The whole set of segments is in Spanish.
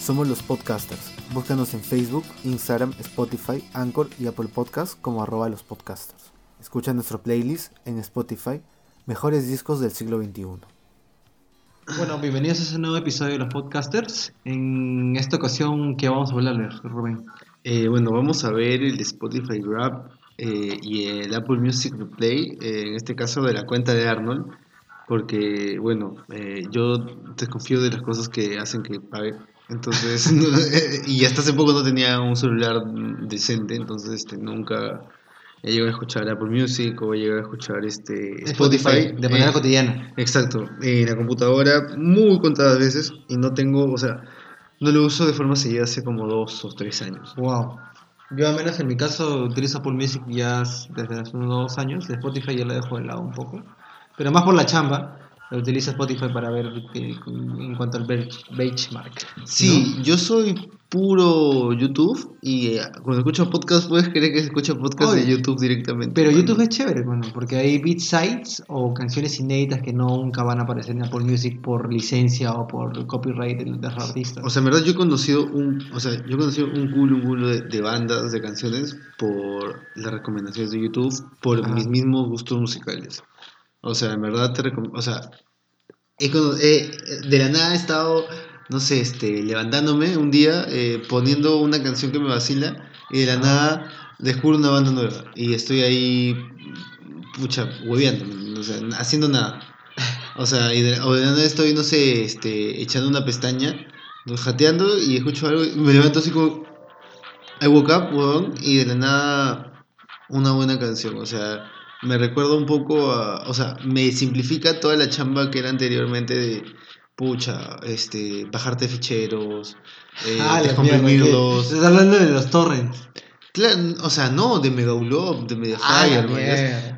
Somos los podcasters. Búscanos en Facebook, Instagram, Spotify, Anchor y Apple Podcasts como arroba los podcasters. Escucha nuestro playlist en Spotify, Mejores Discos del Siglo XXI. Bueno, bienvenidos a ese nuevo episodio de los podcasters. En esta ocasión, ¿qué vamos a hablarles, Rubén? Eh, bueno, vamos a ver el Spotify Grab eh, y el Apple Music Replay, eh, en este caso de la cuenta de Arnold, porque, bueno, eh, yo desconfío de las cosas que hacen que pague. Entonces, no, eh, y hasta hace poco no tenía un celular decente, entonces este, nunca he llegado a escuchar Apple Music o he llegado a escuchar este, Spotify. de manera eh, cotidiana. Exacto, en la computadora muy contadas veces y no tengo, o sea, no lo uso de forma seguida hace como dos o tres años. Wow. Yo, al menos en mi caso, utilizo Apple Music ya desde hace unos dos años. De Spotify ya lo dejo de lado un poco. Pero más por la chamba. Utilizo Spotify para ver en cuanto al bench- benchmark. Sí, yo soy puro YouTube y eh, cuando escucho podcast puedes creer que se escucha podcast Oye, de YouTube directamente. Pero Cuando- YouTube es chévere, bueno, porque hay beat sites o canciones inéditas que nunca van a aparecer en Apple Music por licencia o por copyright de, los artistas. O sea, en verdad yo he conocido un, o sea, yo he conocido un culo, un culo de, de bandas, de canciones por las recomendaciones de YouTube, por Ajá. mis mismos gustos musicales. O sea, en verdad te recom- o sea, he de la nada he estado, no sé, este, levantándome un día, eh, poniendo una canción que me vacila y de la nada descubro una banda nueva y estoy ahí, pucha, hueveando, o sea, haciendo nada. O sea, y de, o de la nada estoy, no sé, este, echando una pestaña, jateando y escucho algo y me levanto así como, I woke up, weón, y de la nada una buena canción, o sea, me recuerda un poco a, o sea, me simplifica toda la chamba que era anteriormente de, pucha, este, bajarte ficheros, eh, Ah, descomprimirlos. Estás hablando de los torrents. Claro, o sea, no, de Mega Upload, de Mediafire.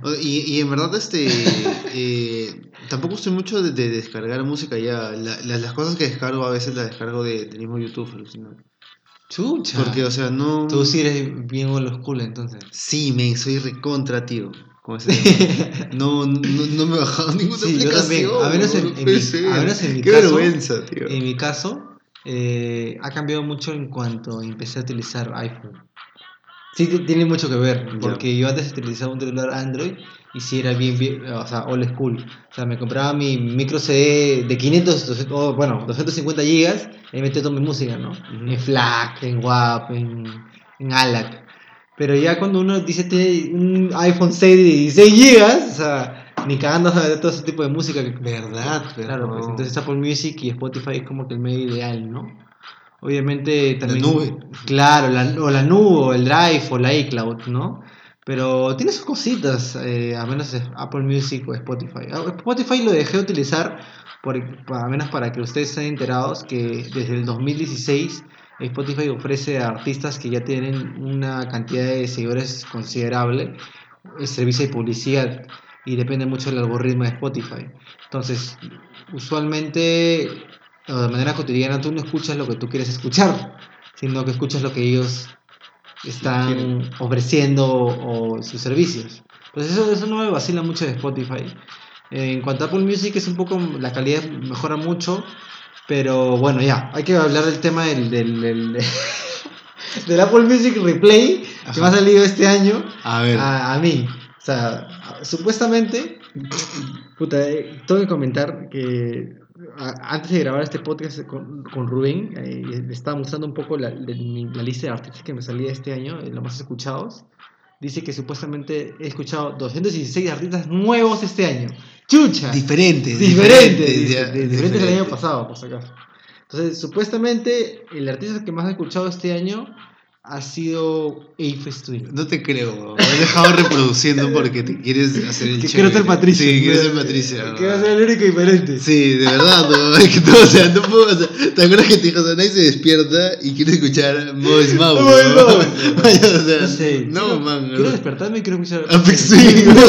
O- Y, y en verdad, este, eh, tampoco estoy mucho de, de descargar música ya. La- la- las cosas que descargo a veces las descargo de, del mismo YouTube, alucina. Chucha. Porque, o sea, no... Tú sí eres bien old school entonces. Sí, me soy recontra, tío. Ese- no, no, no me he bajado ninguna Sí, yo aplicación. también. A menos en- mi- a menos en mi Qué caso- vergüenza, tío. En mi caso, eh, ha cambiado mucho en cuanto empecé a utilizar iPhone. Sí, tiene mucho que ver, porque yo antes utilizaba un celular Android y sí era bien, bien, o sea, old school. O sea, me compraba mi micro CD de 500, 200, oh, bueno, 250 gigas y metía toda mi música, ¿no? En FLAC, en WAP, en, en ALAC. Pero ya cuando uno dice tiene un iPhone 6 de 16 gigas, o sea, ni cagando a meter todo ese tipo de música. que- Verdad, pero Claro, pues entonces Apple Music y Spotify es como que el medio ideal, ¿no? Obviamente también... nube. Claro, la, o la nube, o el Drive, o la iCloud, ¿no? Pero tiene sus cositas, eh, a menos Apple Music o Spotify. Ah, Spotify lo dejé de utilizar, por, a menos para que ustedes estén enterados, que desde el 2016 Spotify ofrece a artistas que ya tienen una cantidad de seguidores considerable el servicio de publicidad y depende mucho del algoritmo de Spotify. Entonces, usualmente o de manera cotidiana tú no escuchas lo que tú quieres escuchar, sino que escuchas lo que ellos están ofreciendo o sus servicios. Pues eso, eso no me vacila mucho de Spotify. En cuanto a Apple Music es un poco, la calidad mejora mucho, pero bueno, ya, hay que hablar del tema del, del, del, del Apple Music Replay que me ha salido este año A ver, a, a mí. O sea, supuestamente, puta, eh, tengo que comentar que a- antes de grabar este podcast con, con Rubén, eh, le estaba mostrando un poco la, de mi- la lista de artistas que me salía este año, eh, los más escuchados. Dice que supuestamente he escuchado 216 artistas nuevos este año. ¡Chucha! diferentes. diferentes, de- diferentes del año diferentes. pasado, por si acaso. Entonces, supuestamente, el artista que más he escuchado este año ha sido Ape Twin. No te creo, me has dejado reproduciendo porque te quieres hacer el Que chévere. quiero ser Patricia. Sí, quieres ser Patricia. Que va a ser el único diferente. Sí, de verdad, no, es que o sea, no puedo, o sea, ¿te acuerdas que te dijo, o sea, nadie se despierta y quiere escuchar Moes Mau? Moes ¿no? Mau. o sea, No sé. no, quiero, man. Quiero no. despertarme y quiero escuchar. Apex Twin.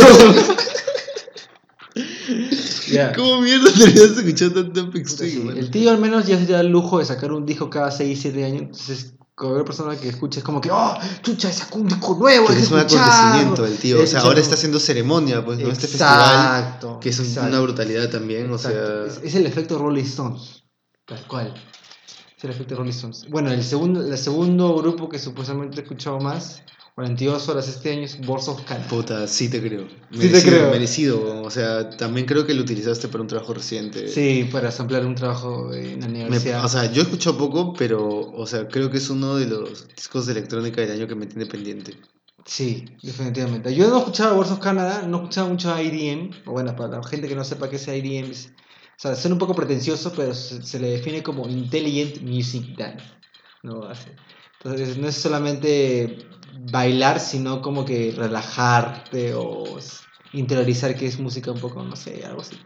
Ya. ¿Cómo mierda terminas escuchando tanto Apex Twin, sí? El tío al menos ya se da el lujo de sacar un disco cada 6, 7 años. Entonces, cualquier persona que escuche es como que, oh, chucha, sacó un disco nuevo. Hay es que un escucharlo". acontecimiento el tío, o sea, ahora está haciendo ceremonia, pues, ¿no? Este festival, Exacto. que es un- exacto. una brutalidad también, o Exacto. sea... Es, es el efecto Rolling Stones. Tal cual. Sí, el efecto Rolling Stones. Bueno, el segundo, el segundo grupo que supuestamente he escuchado más, 42 horas este año, es Boards of Canada. Puta, sí te creo. Sí te creo. Merecido. O sea, también creo que lo utilizaste para un trabajo reciente. Sí, para samplear un trabajo en la Me- universidad. o sea, yo escucho poco, pero, o sea, creo que es uno de los discos de electrónica del año que me tiene pendiente. Sí, definitivamente. Yo no escuchaba Boards of Canada, no escuchaba mucho IDM. O bueno, para la gente que no sepa qué es IDM, es- o sea, suena un poco pretencioso, pero se, se le define como Intelligent Music Dance. ¿no? Entonces, no es solamente bailar, sino como que relajarte o interiorizar que es música un poco, no sé, algo así.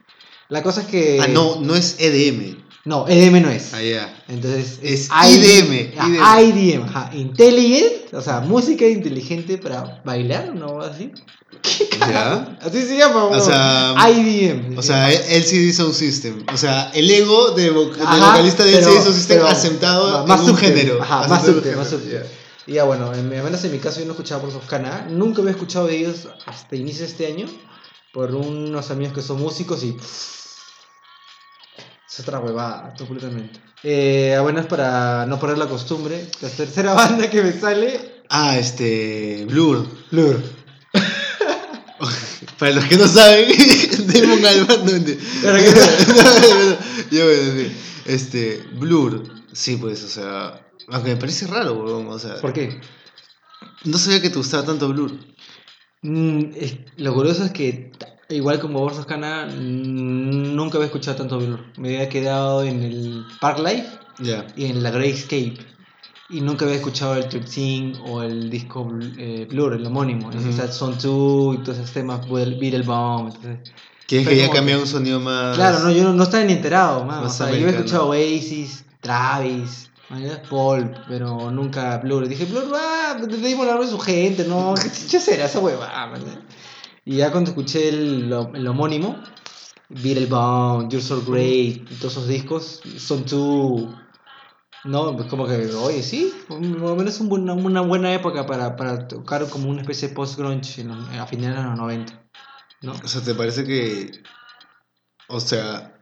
La cosa es que... Ah, no, no es EDM. No, EDM no es. Ah, ya. Entonces Es ID IDM, ah, IDM, ajá. Intelligent, o sea, música inteligente para bailar, ¿no? Así. ¿Qué carajo? Ya. Así se llama, O sea, IDM. O sea, LCD Sound System. O sea, el ego de vo- del Ajá, vocalista de LCD Sound System pero asentado más en un género. Ajá, más Asentado en un subte, más género, subte. Y ya bueno, en, al menos en mi caso yo no escuchaba por Canadá. Nunca había escuchado de ellos hasta inicio de este año. Por unos amigos que son músicos y. Es otra huevada, completamente. Eh, buenas para no perder la costumbre. La tercera banda que me sale. Ah, este. Blur. Blur. Para los que no saben, Damon Albarn. No, Yo voy a decir. Este. Blur. Sí, pues, o sea. Aunque me parece raro, weón. O sea. ¿Por qué? No sabía que te gustaba tanto Blur. Mm, es- lo curioso es que, igual como Borsos Cana, nunca había escuchado tanto Blur. Me había quedado en el Park Life Ya. y en la Greyscape. Y nunca había escuchado el 13 o el disco eh, Blur, el homónimo. Ujú. O sea, Son 2 y todos esos temas, Beetlebomb. Entonces, ¿Quieres Fue que ya que- un sonido más. Claro, no, yo no, no estaba ni enterado, man. O sea, yo había escuchado Oasis, Travis, Paul, pero nunca Blur. Y dije, Blur, ah, te dimos la de su gente, no, ¿qué será esa huevada, man? Y ya cuando escuché el, lo- el homónimo, Beetlebomb, You're So Great, y todos esos discos, son tú. No, pues como que, oye, sí, más o menos un buen- una buena época para, para tocar como una especie de post-grunge a finales de los 90. ¿no? O sea, ¿te parece que. O sea.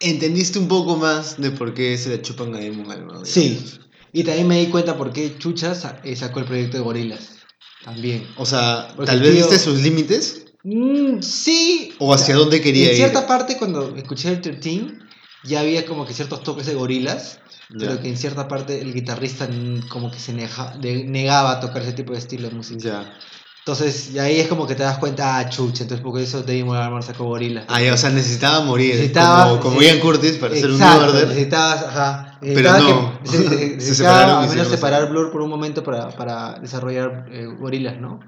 ¿Entendiste un poco más de por qué se le chupan a Albarn? Sí. Y también me di cuenta por qué Chucha eh, sacó el proyecto de Gorilas. También. O sea, Porque, tal vez tío- viste sus límites. Mm, sí. ¿O hacia dónde quería En ir? cierta parte, cuando escuché el 13, ya había como que ciertos toques de Gorilas. Ya. Pero que en cierta parte el guitarrista como que se neja- de- negaba a tocar ese tipo de estilo de música. Ya. Entonces, y ahí es como que te das cuenta, ah, chucha, entonces por eso Damon Albarn sacó Gorilas. Ah, ya, o sea, necesitaba morir. Necesitaba- como como sí. Ian Curtis para ser un New Order. necesitabas, ajá, Pero necesitaba no. que- se- se- Se separaron al menos separar. Blur por un momento para, para desarrollar eh, gorilas, ¿no?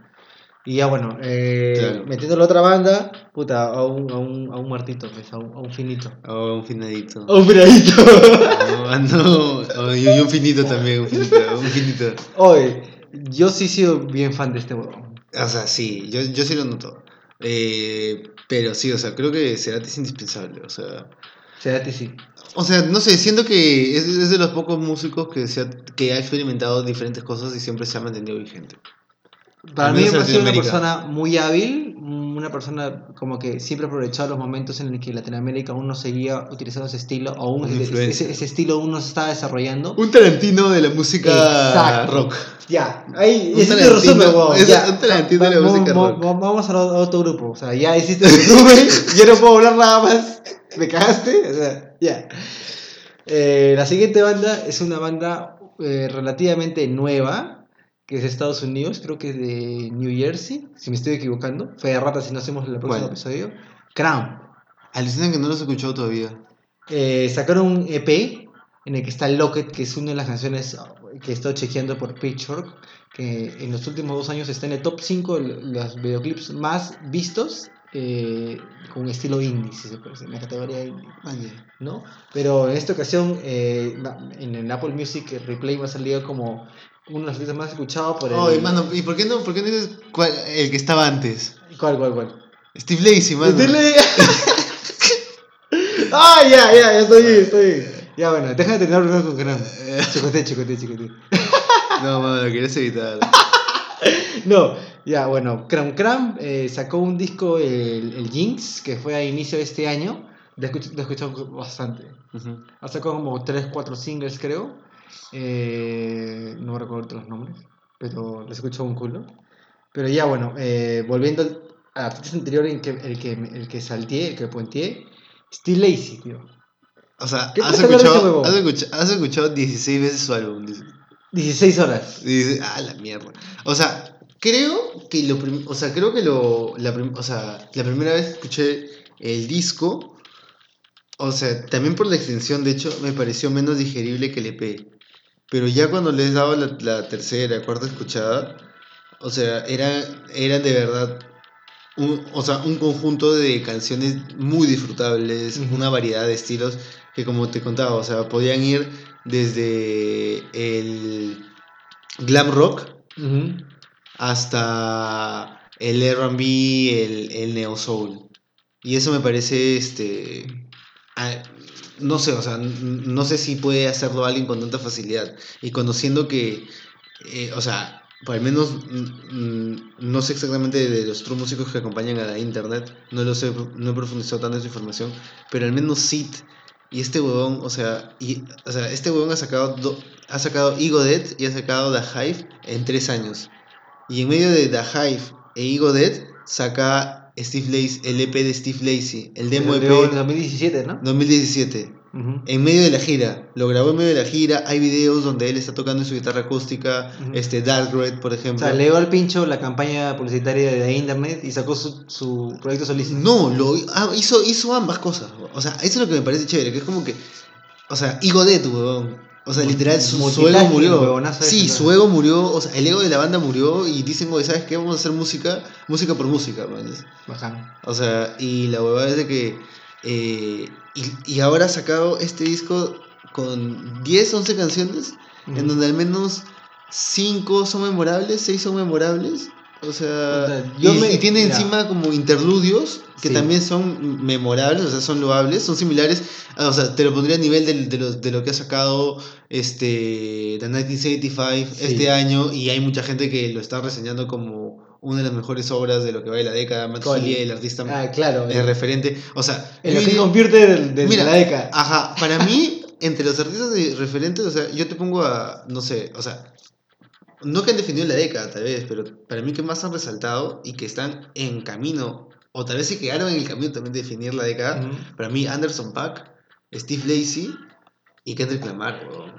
Y ya bueno, eh, Claro. metiendo la otra banda, puta, a un, a un, a un muertito, pues, a un, a un finito. Oh, un finadito. A un finadito. No, ah, no. Oh, y y un finito también, un finito. Un finito. Oye, yo sí he sido bien fan de este huevón. O sea, sí, yo, yo sí lo noto. Eh, pero sí, o sea, creo que Cerati es indispensable. O sea, Cerati sí. o sea, no sé, siento que es, es de los pocos músicos que, se ha, que ha experimentado diferentes cosas y siempre se ha mantenido vigente. Para mí me en parece una persona muy hábil, una persona como que siempre aprovechaba los momentos en los que Latinoamérica aún no seguía utilizando ese estilo, o aún ese, ese- ese estilo aún no se estaba desarrollando. Un Tarantino de la música Exacto. rock. Ya, ahí Un hiciste resumen, es ya. un Tarantino de la música rock. va- Vamos a a otro grupo, o sea, ya hiciste el resumen, yo no puedo hablar nada más, me cagaste, o sea, ya. Eh, la siguiente banda es una banda eh, relativamente nueva, que es de Estados Unidos, creo que es de New Jersey, si me estoy equivocando. Fue de rata si no hacemos el próximo ¿Cuál? episodio. Crown. Alucinan que no los he escuchado todavía. Eh, sacaron un EP en el que está Locket, que es una de las canciones que he estado chequeando por Pitchfork, que en los últimos dos años está en el top 5 de los videoclips más vistos eh, con estilo indie, si se puede decir, en la categoría indie, ¿no? Pero en esta ocasión, eh, en el Apple Music el Replay me ha salido como uno de los artistas más escuchados por el... Oye, mano, ¿y por qué no, por qué no dices cuál- el que estaba antes? ¿Cuál, cuál, cuál? Steve Lacey, mano. Dile- ah, ya, ya, ya estoy bien, estoy bien. Ya, bueno, déjame terminar primero con Crown. Chicote, chicote, chicote. No, mano, lo querías evitar. No, ya, bueno, Cram Cram eh, sacó un disco, el, el Jinx, que fue a inicio de este año, Le he escuchado bastante. Ujú. Ha sacado como 3, 4 singles, creo. Eh, no recuerdo los nombres, pero les he escuchado un culo. Pero ya, bueno, eh, volviendo al artista anterior, en que, el, que, el que salteé, el que puenteé, Steve Lacy, tío. O sea, ¿Qué has escuchado, has, escuchado, has escuchado 16 veces su álbum. dice. 16 horas. Y dice, ah, la mierda. O sea, creo que lo prim- o sea, creo que lo la, o sea, la primera vez que escuché el disco, o sea, también por la extensión, de hecho, me pareció menos digerible que el EP. Pero ya cuando les daba la, la tercera, cuarta escuchada, o sea, era, era de verdad un, o sea, un conjunto de canciones muy disfrutables, una variedad de estilos que como te contaba, o sea, podían ir desde el glam rock. Hasta el R&B, el, el neo soul. Y eso me parece, este, no sé, o sea, no sé si puede hacerlo alguien con tanta facilidad. Y conociendo que, eh, o sea, por al menos no sé exactamente de los otros músicos que acompañan a la internet, no lo sé, no he profundizado tanto en su información, pero al menos Sid y este huevón, o sea, y, o sea este huevón ha sacado, do- ha sacado Ego Dead y ha sacado The Hive en tres años. Y en medio de The Hive e Ego Dead saca Steve Lacy, el EP de Steve Lacy, el demo El EP de 2017, ¿no? 2017. Ujú. En medio de la gira, lo grabó en medio de la gira. Hay videos donde él está tocando en su guitarra acústica, este Dark Red, por O ejemplo. sea, le al pincho la campaña publicitaria de internet y sacó su, su proyecto solista. No, lo ah, hizo, hizo ambas cosas. O sea, eso es lo que me parece chévere, que es como que. O sea, Ego Dead, weón. O sea, literal, su, ego murió. Sí, su ego murió. O sea, el ego de la banda murió y dicen, oye, ¿sabes qué? Vamos a hacer música, música por música, man. O sea, y la huevada es de que. eh, y, y ahora ha sacado este disco con 10, 11 canciones, en donde al menos 5 son memorables, 6 son memorables. O sea, yo y, me- y tiene mira. encima como interludios que Sí. también son memorables, o sea, son loables, son similares. ah, O sea, te lo pondría a nivel del- de, los- de lo que ha sacado este, The 1985 Sí. este año, y hay mucha gente que lo está reseñando como una de las mejores obras de lo que va de la década. Matt el artista Ah, claro. referente. O sea, En lo que convierte de, de Mira, la década. Ajá, para mí, entre los artistas de referentes, o sea, yo te pongo a, no sé, o sea, no que han definido la década, tal vez, pero para mí que más han resaltado y que están en camino, o tal vez se quedaron en el camino también de definir la década, para mí Anderson Paak, Steve Lacey y Kendrick Lamar, weón.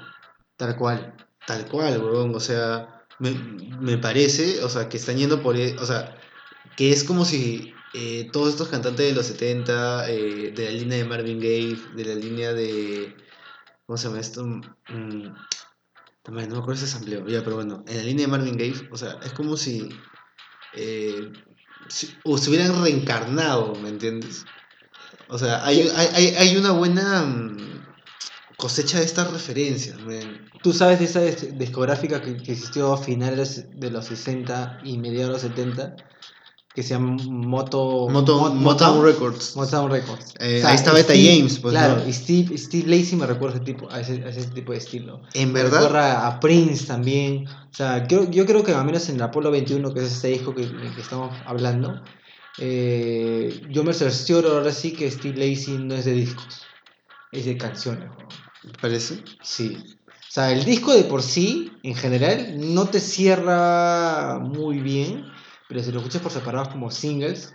Tal cual. Tal cual, weón, o sea, me, me parece, o sea, que están yendo por, e- o sea, que es como si eh, todos estos cantantes de los 70, eh, de la línea de Marvin Gaye, de la línea de, ¿cómo se llama esto? Mm, también no me acuerdo ese sampleo, ya, pero bueno, en la línea de Marvin Gaye, o sea, es como si, eh, si- o se hubieran reencarnado, ¿me entiendes? O sea, hay, hay, hay, una buena mm, cosecha de estas referencias, man. Tú sabes de esa dis- discográfica que, que existió a finales de los 60 y mediados de los 70, que se llama Moto, Moto- Mo- Motown Records. Motown Records. Eh, ahí estaba Etta Steve- James, pues, Claro, ¿no? y Steve, Steve Lacey me recuerda a ese tipo, a ese, a ese tipo de estilo. En Me verdad, recuerda a Prince también. O sea, creo- yo creo que al menos en el Apolo 21, que es este disco que, que estamos hablando, eh, yo me cercioro ahora sí que Steve Lacey no es de discos, es de canciones. ¿no? parece. Sí. O sea, el disco de por sí, en general, no te cierra muy bien, pero si lo escuchas por separados como singles,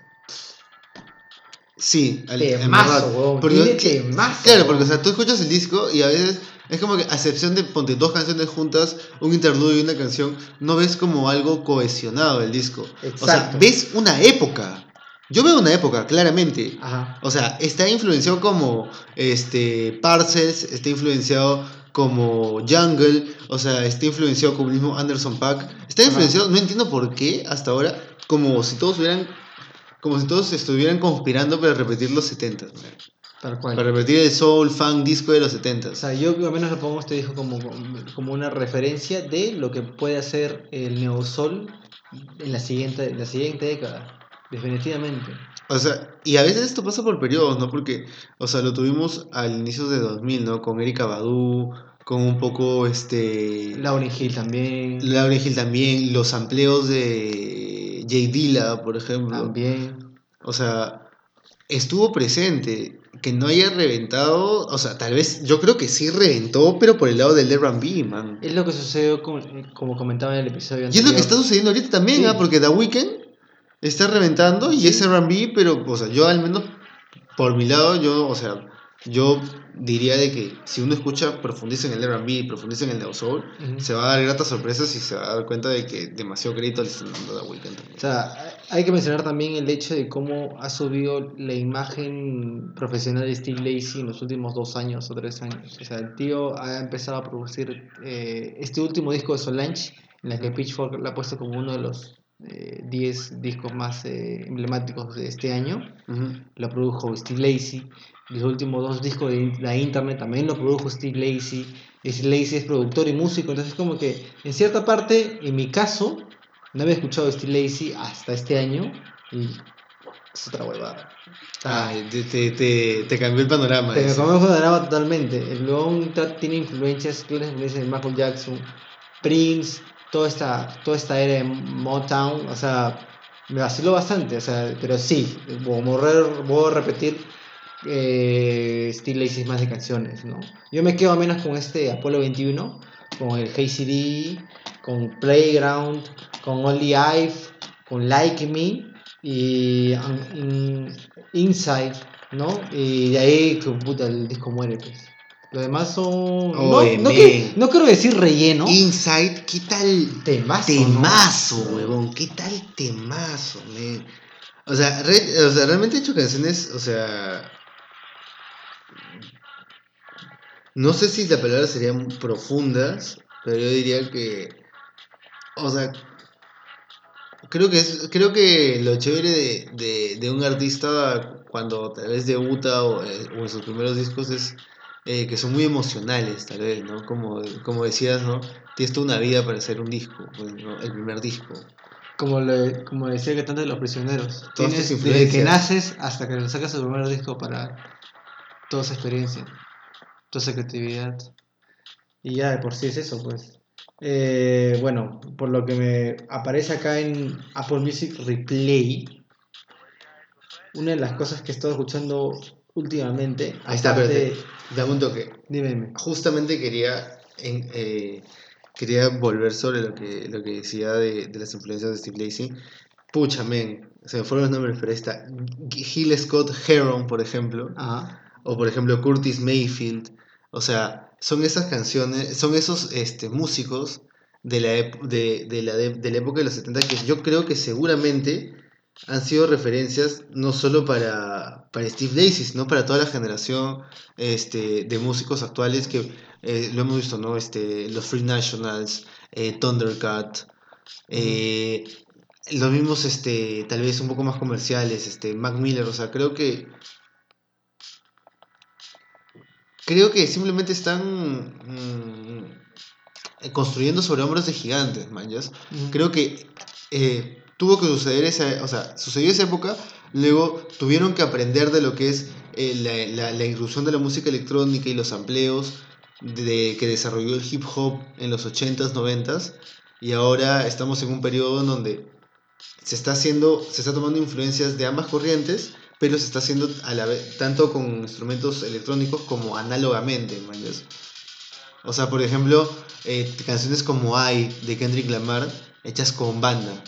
Sí, al- en verdad. huevón, Porque- temazo, Claro, porque o sea, tú escuchas el disco y a veces es como que, a excepción de ponte dos canciones juntas, un interludio y una canción, no ves como algo cohesionado el disco. O sea, Exacto. ves una época. Yo veo una época, claramente. Ajá. O sea, está influenciado como este Parcels, está influenciado como Jungle, o sea, está influenciado como el mismo Anderson Paak. Está Ajá. influenciado, no entiendo por qué hasta ahora, como si todos hubieran como si todos estuvieran conspirando para repetir los 70 Tal cual. para repetir el soul funk disco de los 70 O sea, yo al menos le pongo este disco como, como una referencia de lo que puede hacer el neosol en la siguiente, en la siguiente década. Definitivamente. O sea, y a veces esto pasa por periodos, ¿no? Porque, o sea, lo tuvimos al inicio de 2000, ¿no? Con Erika Badu, con un poco, este... Lauryn Hill también. Lauryn Hill también, los amplios de Jay Dilla, por ejemplo. También. O sea, estuvo presente. que no haya reventado, o sea, tal vez, yo creo que sí reventó, pero por el lado del R&B, man. Es lo que sucedió, como, como comentaba en el episodio Y es anterior. lo que está sucediendo ahorita también, Sí. ¿ah? porque The Weeknd está reventando y Sí. es R&B, pero, o sea, yo al menos, por mi lado, yo, o sea, yo diría de que si uno escucha, profundiza en el R&B, profundiza en el Neo Soul, se va a dar gratas sorpresas y se va a dar cuenta de que demasiado crédito le están dando a también. O sea, hay que mencionar también el hecho de cómo ha subido la imagen profesional de Steve Lacy en los últimos dos años o tres años. O sea, el tío ha empezado a producir eh, este último disco de Solange, en la que Pitchfork lo ha puesto como uno de los eh, 10 discos más eh, emblemáticos de este año. Ujú. Lo produjo Steve Lacy. Los últimos dos discos de la Internet también lo produjo Steve Lacy. Steve Lacy es productor y músico, entonces como que en cierta parte, en mi caso, no había escuchado a Steve Lacy hasta este año y es otra huevada. Te, te, te, te cambió el panorama. te comí un panorama totalmente. El tra- tiene influencias, claras influencias de Michael Jackson, Prince, toda esta, toda esta era de Motown. O sea, me vaciló bastante. O sea, pero sí, como re- voy a repetir, eh, Steve Lacy más de canciones, ¿no? Yo me quedo menos con este Apolo 21, con el Hey CD, con Playground, con Only I've, con Like Me y um, in- Inside, ¿no? Y de ahí que puta el disco muere, pues. Lo demás son. no, Oye, no, que- men. no quiero decir relleno. Inside, ¿qué tal? Temazo. ¿no? Temazo, huevón, ¿qué tal temazo, man? O sea, re- o sea, realmente he hecho canciones, o sea... No sé si la palabra serían profundas, pero yo diría que... O sea, creo que es creo que lo chévere de, de, de un artista cuando tal vez debuta o, eh, o en sus primeros discos es eh, que son muy emocionales, tal vez, ¿no? Como, como decías, ¿no? Tienes toda una vida para hacer un disco, pues, ¿no? el primer disco. Como, le, como decía que tanto de los prisioneros. Tienes desde que naces hasta que sacas tu primer disco para toda esa experiencia, toda esa creatividad. Y ya de por sí es eso, pues. Eh, bueno, por lo que me aparece acá en Apple Music Replay, una de las cosas que he estado escuchando últimamente. Ahí está, aparte- espérate. Dame un toque. Dime, dime. Justamente quería, en- eh, quería volver sobre lo que, lo que decía de, de las influencias de Steve Lacy. Pucha, men, se me fueron los nombres, pero ahí está Gil Scott Heron, por ejemplo. Ajá. O por ejemplo Curtis Mayfield. O sea, son esas canciones, son esos este, músicos de la, de, de la, de, de la época de los 70 que yo creo que seguramente han sido referencias no solo para, para Steve Lacy, sino para toda la generación este, de músicos actuales que eh, lo hemos visto, ¿no? Este, los Free Nationals, eh, Thundercat, eh, los mismos, este, tal vez un poco más comerciales, este, Mac Miller, o sea, creo que creo que simplemente están mm, construyendo sobre hombros de gigantes, manjas. Creo que eh, tuvo que suceder esa, o sea, sucedió esa época, luego tuvieron que aprender de lo que es eh, la, la, la inclusión de la música electrónica y los amplios de, que desarrolló el hip hop en los 80s, 90s, y ahora estamos en un periodo en donde se está haciendo, se está tomando influencias de ambas corrientes, pero se está haciendo a la vez, tanto con instrumentos electrónicos como análogamente, manjas. O sea, por ejemplo, eh, canciones como I de Kendrick Lamar hechas con banda.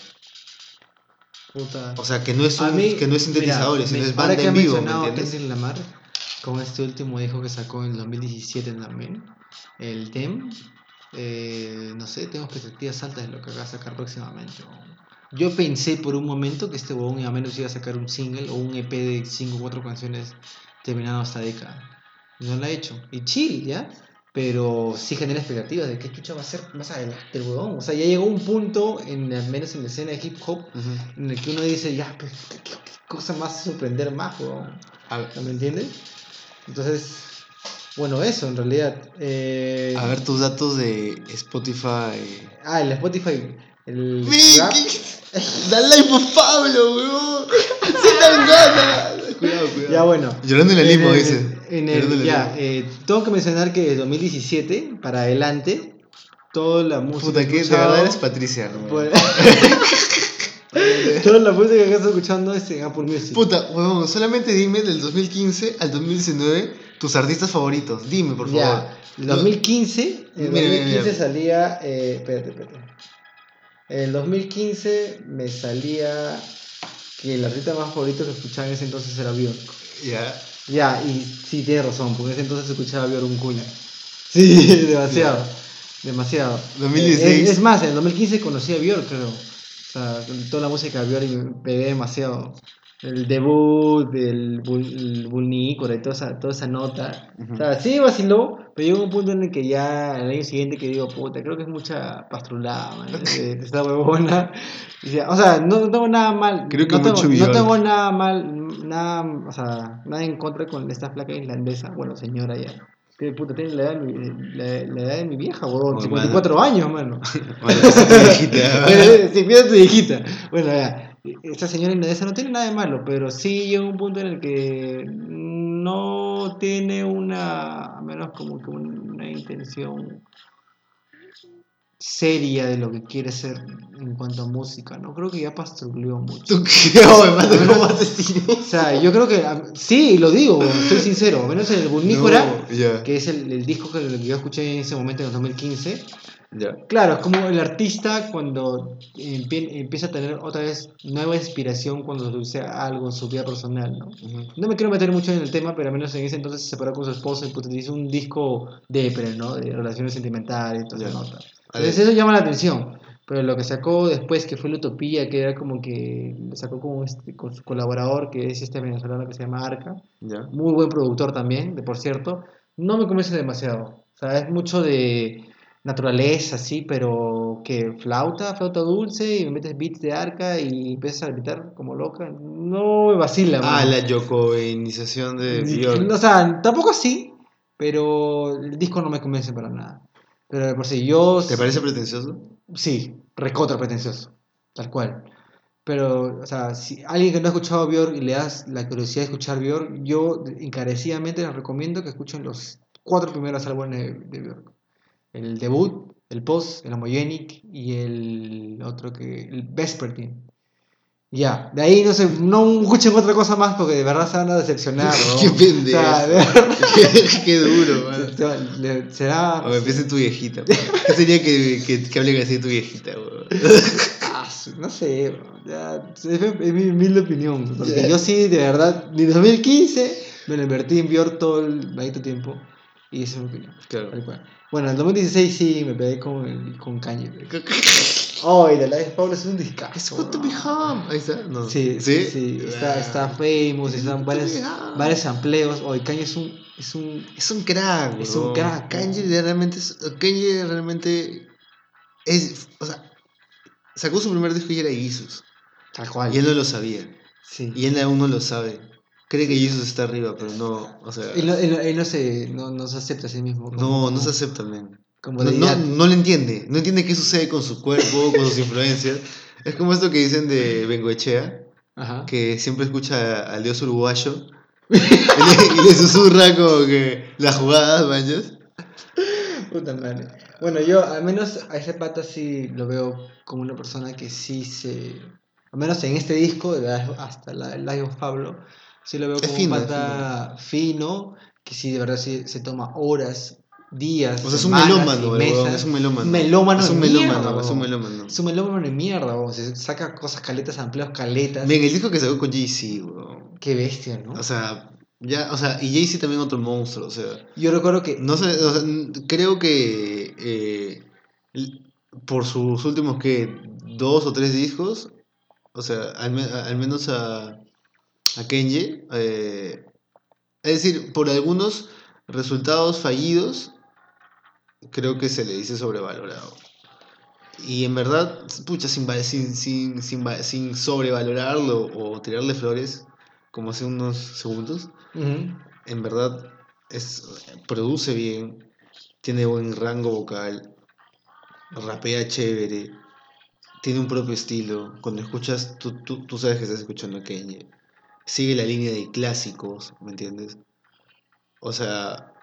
Puta. O sea, que no es, un, mí, que no es sintetizadores, mira, sino es banda que en vivo, ¿me entiendes? Kendrick Lamar, con este último disco que sacó en el 2017 también, el TEM, eh, no sé, tengo expectativas altas de lo que va a sacar próximamente. Yo pensé por un momento que este huevón a menos iba a sacar un single o un EP de 5 o 4 canciones terminado esta década. No lo ha hecho. Y chill, ¿ya? Pero sí genera expectativas de qué chucha va a ser más adelante el huevón. O sea, ya llegó un punto, en, al menos en la escena de hip hop, Ujú. en el que uno dice, ya, pues, ¿qué, qué- cosa más sorprender más? A, ¿Me entiendes? Entonces, bueno, eso en realidad. Eh, a ver tus datos de Spotify. Ah, el Spotify, el rap. ¡Dale like por Pablo, weón! ¡Se dan ganas! Cuidado, cuidado. Ya, bueno. Llorando en el limo, dice. En Llorando el, en ya, eh, tengo que mencionar que de 2017 para adelante, toda la música. Puta, que de verdad eres Patricia, ¿no? por- Toda la música que estás escuchando es en Apple Music. Puta, huevón, solamente dime del 2015 al 2019 tus artistas favoritos. Dime, por favor. Ya, el 2015, en Mira, mira, 2015 mira. salía, eh, espérate, espérate. En el 2015 me salía que el artista más favorito que escuchaba en ese entonces era Björk. Ya. Ya, y sí, tienes razón, porque en ese entonces escuchaba Björk un culo. Sí, demasiado. Demasiado. 2016. Eh, Es, es más, en el 2015 conocí a Björk, creo. O sea, con toda la música de Björk y me pegué demasiado. El debut, el, el Bulnícora y toda esa, toda esa nota. Ujú. O sea, sí vaciló, pero llegó un punto en el que ya el año siguiente que digo, puta, creo que es mucha pastrulada, man, de, de esta huevona. O sea, no, no tengo nada mal. Creo que no tengo, mucho no Björk. tengo nada mal, nada, o sea, nada en contra con esta flaca islandesa, bueno, señora ya. Que puta, tiene la edad de mi, la, la edad de mi vieja, huevón, Oh, 54 años, mano. Bueno, tu si piensas tu viejita. Bueno, ya. Esta señora inglesa no tiene nada de malo, pero sí llega un punto en el que no tiene una, a menos como que una intención seria de lo que quiere ser en cuanto a música, ¿no? Creo que ya pastruleó mucho. ¿Tú qué? ¿cómo vas a decir O sea, yo creo que, sí, lo digo, estoy sincero, menos en el Bulnícora, No, ya. que es el, el disco que, que yo escuché en ese momento, en el 2015, Ya. Claro, es como el artista cuando empie- empieza a tener otra vez nueva inspiración cuando sucede algo en su vida personal, ¿no? Ujú. No me quiero meter mucho en el tema, pero al menos en ese entonces se separó con su esposa y puta, hizo un disco depre, ¿no? De relaciones sentimentales y toda esa nota. Entonces eso llama la atención. Pero lo que sacó después, que fue la Utopía, que era como que sacó con, este- con su colaborador, que es este venezolano que se llama Arca, Ya. muy buen productor también, de por cierto, no me convence demasiado. O sea, es mucho de naturaleza, sí, pero que flauta, flauta dulce, y me metes beats de arca y empiezas a gritar como loca. No me vacila, Ah, la yocoinización de Björk. O sea, tampoco así, pero el disco no me convence para nada. Pero por sí, yo. ¿Te parece pretencioso? Sí, recontra pretencioso, tal cual. Pero, o sea, si alguien que no ha escuchado Björk y le das la curiosidad de escuchar Björk, yo encarecidamente les recomiendo que escuchen los cuatro primeros álbumes de, de Björk. El debut, el post, el homogenic y el otro que, el Vespertine. Ya, de ahí no sé, no escuchen otra cosa más porque de verdad se van a decepcionar, ¿no? Qué pendejo. Sea, Qué duro, man. se- se- será... O empiece tu viejita. ¿Qué sería que, que, que hable así de tu viejita? Ah, no sé, ya, es, mi humilde opinión. Porque Ya. yo sí, de verdad, de 2015 me lo invertí en Björk todo el maldito tiempo. Y esa es mi opinión. Claro. tal cual. Bueno, en el 2016 sí me pegué con, con Kanye. Oh, y The Life of Pablo es un discazo. Es good to be bro. home. Ahí está. No. Sí, sí, sí. Está, Ah. está famous, están varios, varios sampleos. Oh, y Kanye es un, es un Es un crack, Es un crack, Kanye realmente es. Kanye realmente. Es. O sea. Sacó su primer disco y era Jesus. tal cual. Y él no lo sabía. sí. Y él aún no lo sabe. Cree que Jesus está arriba, pero no. O sea. Él no, él él no se, no, no se acepta a sí mismo. como- No, no se acepta, man. Como No, no, no lo entiende. No entiende qué sucede con su cuerpo, con sus influencias. Es como esto que dicen de Bengoechea, Ajá. que siempre escucha al dios uruguayo y, le, y le susurra como que las jugadas, manches. Puta madre. Bueno, yo al menos a ese pata sí lo veo como una persona que sí se. Al menos en este disco, de hasta la el Live of Pablo, sí lo veo como fino, un pata fino, que sí, de verdad sí se toma horas, días. O sea, es un melómano, meses. es un melómano. Melómano es un melómano, mierda, es un melómano. Es un melómano de mierda. Se saca cosas caletas, amplios caletas. Ven, el disco que sacó con Jay-Z. Qué bestia, ¿no? O sea, ya, o sea, y Jay-Z también otro monstruo, o sea. yo recuerdo que. No sé, o sea, n- creo que eh, por sus últimos que dos o tres discos, o sea, al, me- al menos a, a Kenji, eh, es decir, por algunos resultados fallidos, creo que se le dice sobrevalorado. Y en verdad, pucha, sin, sin, sin, sin, va- sin sobrevalorarlo o tirarle flores, como hace unos segundos, en verdad es, produce bien, tiene buen rango vocal, rapea chévere, tiene un propio estilo. Cuando escuchas, tú, tú, tú sabes que estás escuchando a Kanye. Sigue la línea de clásicos, ¿me entiendes? O sea,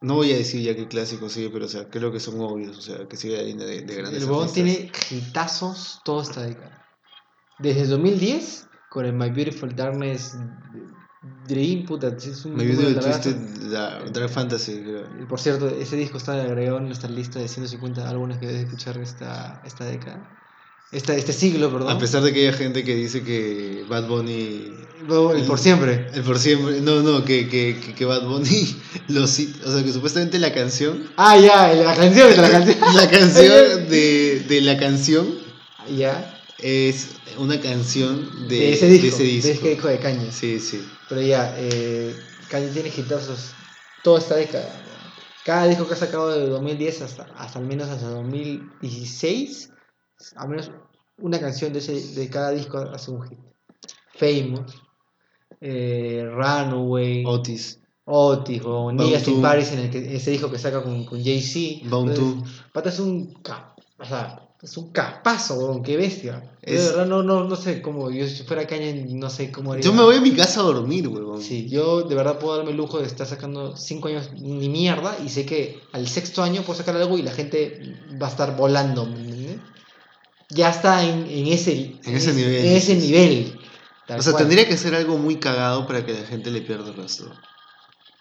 no voy a decir ya qué clásicos sigue, pero o sea, creo que son obvios, o sea, que sigue la línea de, de grandes El artistas. tiene hitazos toda esta década. Desde el 2010, con el My Beautiful Darkness Dream, puta, es un de largazo. Twisted Dark Fantasy, creo. Por cierto, ese disco está agregado en nuestra lista de 150 álbumes que debes escuchar esta, esta década. Esta, este siglo, perdón. A pesar de que hay gente que dice que Bad Bunny. El por siempre. El por siempre. No, no, que, que, que, que Bad Bunny lo cita. O sea, que supuestamente la canción. Ah, ya, la canción, la canción. La canción de, de la canción ya, es una canción de, de, ese disco. de ese disco. De ese disco de Cañas. Sí, sí. Pero ya, eh, Kanye tiene hitazos toda esta década. Cada disco que ha sacado de 2010 hasta, hasta al menos hasta 2016, al menos una canción de, ese, de cada disco hace un hit. Famous, eh, Runaway, Otis. Otis, o Niggas in Paris, en el que, ese disco que saca con, con Jay-Z. Pata es un, ca- o sea, es un capazo, weón, qué bestia. Yo de verdad no, no, no sé cómo, yo si fuera Kanye no sé cómo haría. Yo me voy a mi casa a dormir, huevón. Sí, yo de verdad puedo darme el lujo de estar sacando 5 años ni mierda y sé que al sexto año puedo sacar algo y la gente va a estar volando. Ya está en, en ese, En ese nivel, En ese nivel. O sea, cual. tendría que ser algo muy cagado para que la gente le pierda el rastro.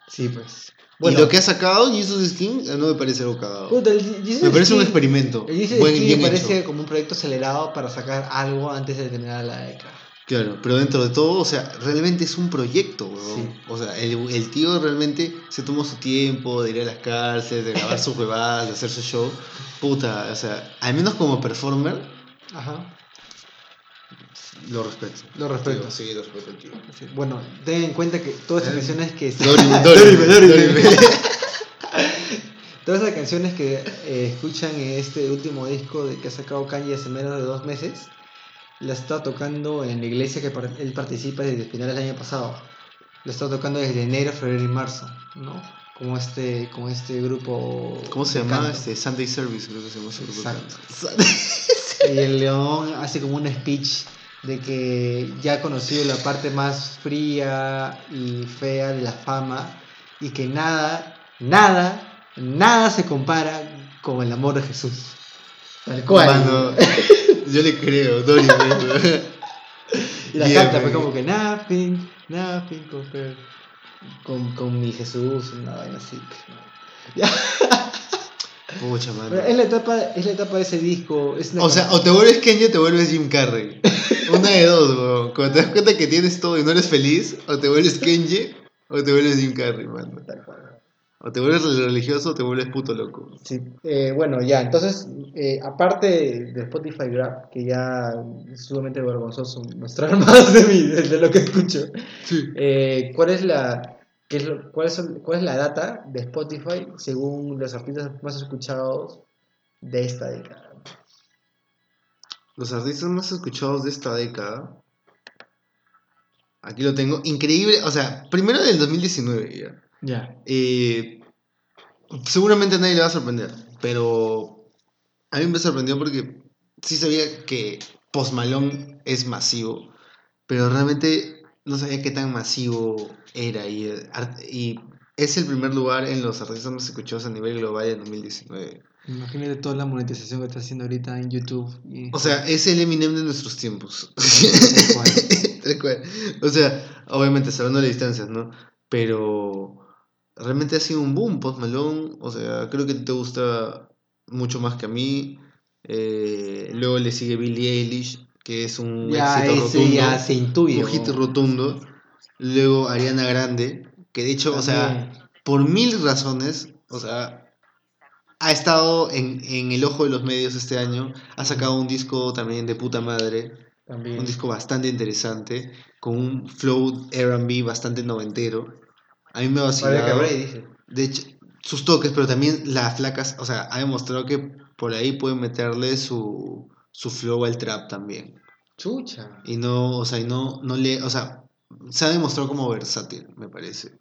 Sí, pues. y lo que ha sacado Jesus Skin eh, no me parece algo cagado. Puta, me parece un Skin- experimento. El Jesus Buen, Skin bien me parece hecho. como un proyecto acelerado para sacar algo antes de terminar la década. Claro, pero dentro de todo, o sea, realmente es un proyecto, huevón. Sí. O sea, el, el tío realmente se tomó su tiempo de ir a las cárceles, de grabar sus huevadas, de hacer su show. Puta, o sea, al menos como performer, Ajá. lo respeto. Lo respeto. Tío, sí, lo respeto, tío. Sí, Bueno, ten en cuenta que todas esas canciones que. Todas esas canciones que eh, escuchan en este último disco de que ha sacado Kanye hace menos de dos meses, la está tocando en la iglesia que él participa desde finales del año pasado. La está tocando desde enero, febrero y marzo, ¿no? Como este, como este grupo. ¿Cómo se llama? Este, Sunday Service, creo que se llama ese grupo. Exacto. Y el león hace como un speech de que ya ha conocido la parte más fría y fea de la fama y que nada, nada, nada se compara con el amor de Jesús. Tal cual. Mano, yo le creo, Dorime. y la canta fue como que nothing, nothing compared con, con mi Jesús, una vaina así. Pucha, mano. Es la etapa, es la etapa de ese disco. Es O sea, o te vuelves Kanye o te vuelves Jim Carrey. Una de dos, weón. Cuando te das cuenta que tienes todo y no eres feliz, o te vuelves Kenji o te vuelves Jim Carrey, mano. O te vuelves religioso o te vuelves puto loco. Sí, eh, bueno, ya, entonces, eh, aparte de, Spotify Grab, que ya es sumamente vergonzoso mostrar más de mí, de, de lo que escucho, Sí. eh, ¿cuál, es la, qué es lo- cuál, es, ¿cuál es la data de Spotify según los artistas más escuchados de esta década? Los artistas más escuchados de esta década. Aquí lo tengo. Increíble. O sea, primero del 2019 ya. Ya. Eh, seguramente a nadie le va a sorprender, pero a mí me sorprendió porque sí sabía que Post Malone es masivo, pero realmente no sabía qué tan masivo era y, y es el primer lugar en los artistas más escuchados a nivel global en 2019. Imagínate toda la monetización que está haciendo ahorita en YouTube. y- O sea, es el Eminem de nuestros tiempos. Tal cual. O sea, obviamente salvando las distancias, ¿no? Pero realmente ha sido un boom Post Malone. O sea, creo que te gusta mucho más que a mí. Eh, luego le sigue Billie Eilish, que es un ya, éxito ese rotundo. ya se intuye. un hit rotundo. Luego Ariana Grande, que de hecho, o sea, por mil razones, o sea, ha estado en, en el ojo de los medios este año. Ha sacado un disco también de puta madre. También. Un disco bastante interesante, con un flow RB bastante noventero. A mí me ha vacilado. De hecho, sus toques, pero también las flacas, o sea, ha demostrado que por ahí pueden meterle su, su flow al trap también. Chucha. Y no, o sea, y no, no le, o sea, se ha demostrado como versátil, me parece.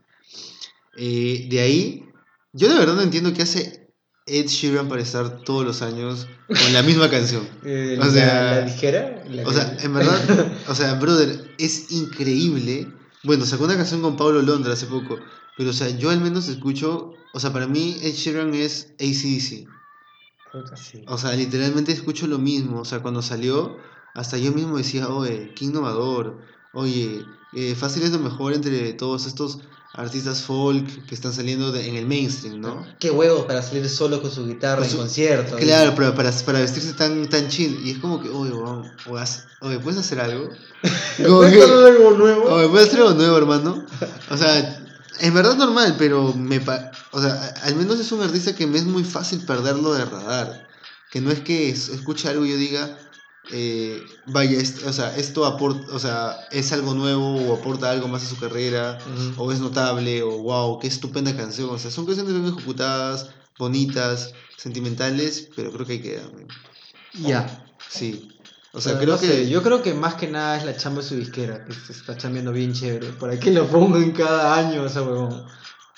Eh, de ahí, yo de verdad no entiendo qué hace Ed Sheeran para estar todos los años con la misma canción. Eh, O sea- la, ligera. O sea, en verdad, o sea, brother, es increíble. Bueno, sacó una canción con Pablo Londra hace poco, pero o sea, yo al menos escucho, o sea, para mí Ed Sheeran es ACDC. Puta, sí. O sea, literalmente escucho lo mismo. O sea, cuando salió, hasta yo mismo decía, oye, qué innovador, oye, eh, fácil es lo mejor entre todos estos artistas folk que están saliendo de- en el mainstream, ¿no? Qué huevos para salir solo con su guitarra Con en concierto. Claro, pero para, para vestirse tan, tan chill. Y es como que, oye, haz- oye, ¿puedes hacer algo? Como que- algo nuevo? Oye, ¿puedes hacer algo nuevo, hermano? O sea, en verdad normal, pero me pa- o sea, al menos es un artista que me es muy fácil perderlo de radar. Que no es que es- escuche algo y yo diga, eh, vaya, o sea, esto aporta, o sea, es algo nuevo o aporta algo más a su carrera, o es notable, o wow, qué estupenda canción. O sea, son canciones bien ejecutadas, bonitas, sentimentales, pero creo que hay que Ya. Sí. O sea, Pero creo no que. sé, yo creo que más que nada es la chamba de su disquera, que se está chambeando bien chévere. ¿Por aquí lo pongan cada año ese huevón?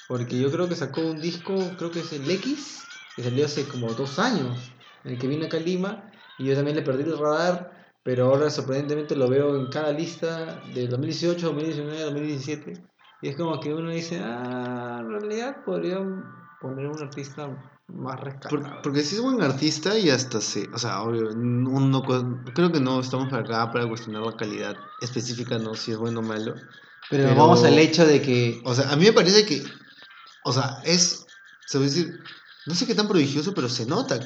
Porque yo creo que sacó un disco, creo que es el X, que salió hace como dos años, en el que vino acá a Lima, y yo también le perdí el radar, pero ahora sorprendentemente lo veo en cada lista de 2018, 2019, 2017. Y es como que uno dice, ah, en realidad podrían poner un artista más rescatable. Por- porque sí es buen artista y hasta se. O sea, obvio, uno, creo que no estamos acá para cuestionar la calidad específica, no, si es bueno o malo. pero, pero- vamos al hecho de que O sea, a mí me parece que. O sea, es. Se puede decir. No sé qué tan prodigioso, pero se nota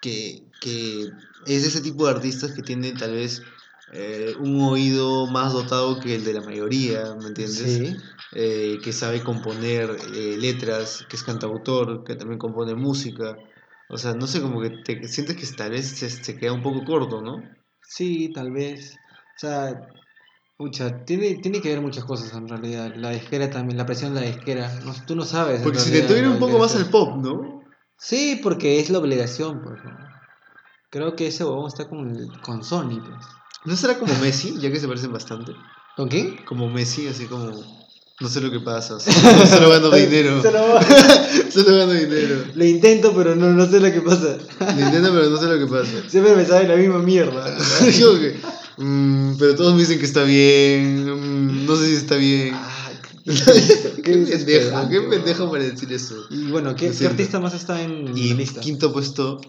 que, que es ese tipo de artistas que tienen tal vez eh, un oído más dotado que el de la mayoría, ¿me entiendes? Sí. eh, que sabe componer eh, letras, que es cantautor, que también compone música. O sea, no sé, como que te sientes que tal vez se, se queda un poco corto, ¿no? Sí, tal vez. O sea, pucha, tiene, tiene que ver muchas cosas en realidad. La disquera también, la presión de la disquera. No, tú no sabes. Porque si realidad te ir lo un poco más al pop, ¿no? Sí, porque es la obligación, pues. ¿no? Creo que ese huevón está con, con Sony, pues. ¿No será como Messi, ya que se parecen bastante? ¿Con quién? Como Messi, así como... No sé lo que pasa, solo, solo gano dinero. Solo- Solo gano dinero. Lo intento, pero no, no sé lo que pasa. Lo intento, pero no sé lo que pasa. Siempre me sabe la misma mierda. Digo que, mm, pero todos me dicen que está bien. mm, no sé si está bien. Ah, qué qué pendejo, qué pendejo para decir eso. Y bueno, ¿qué, artista más está en Y la lista? quinto puesto,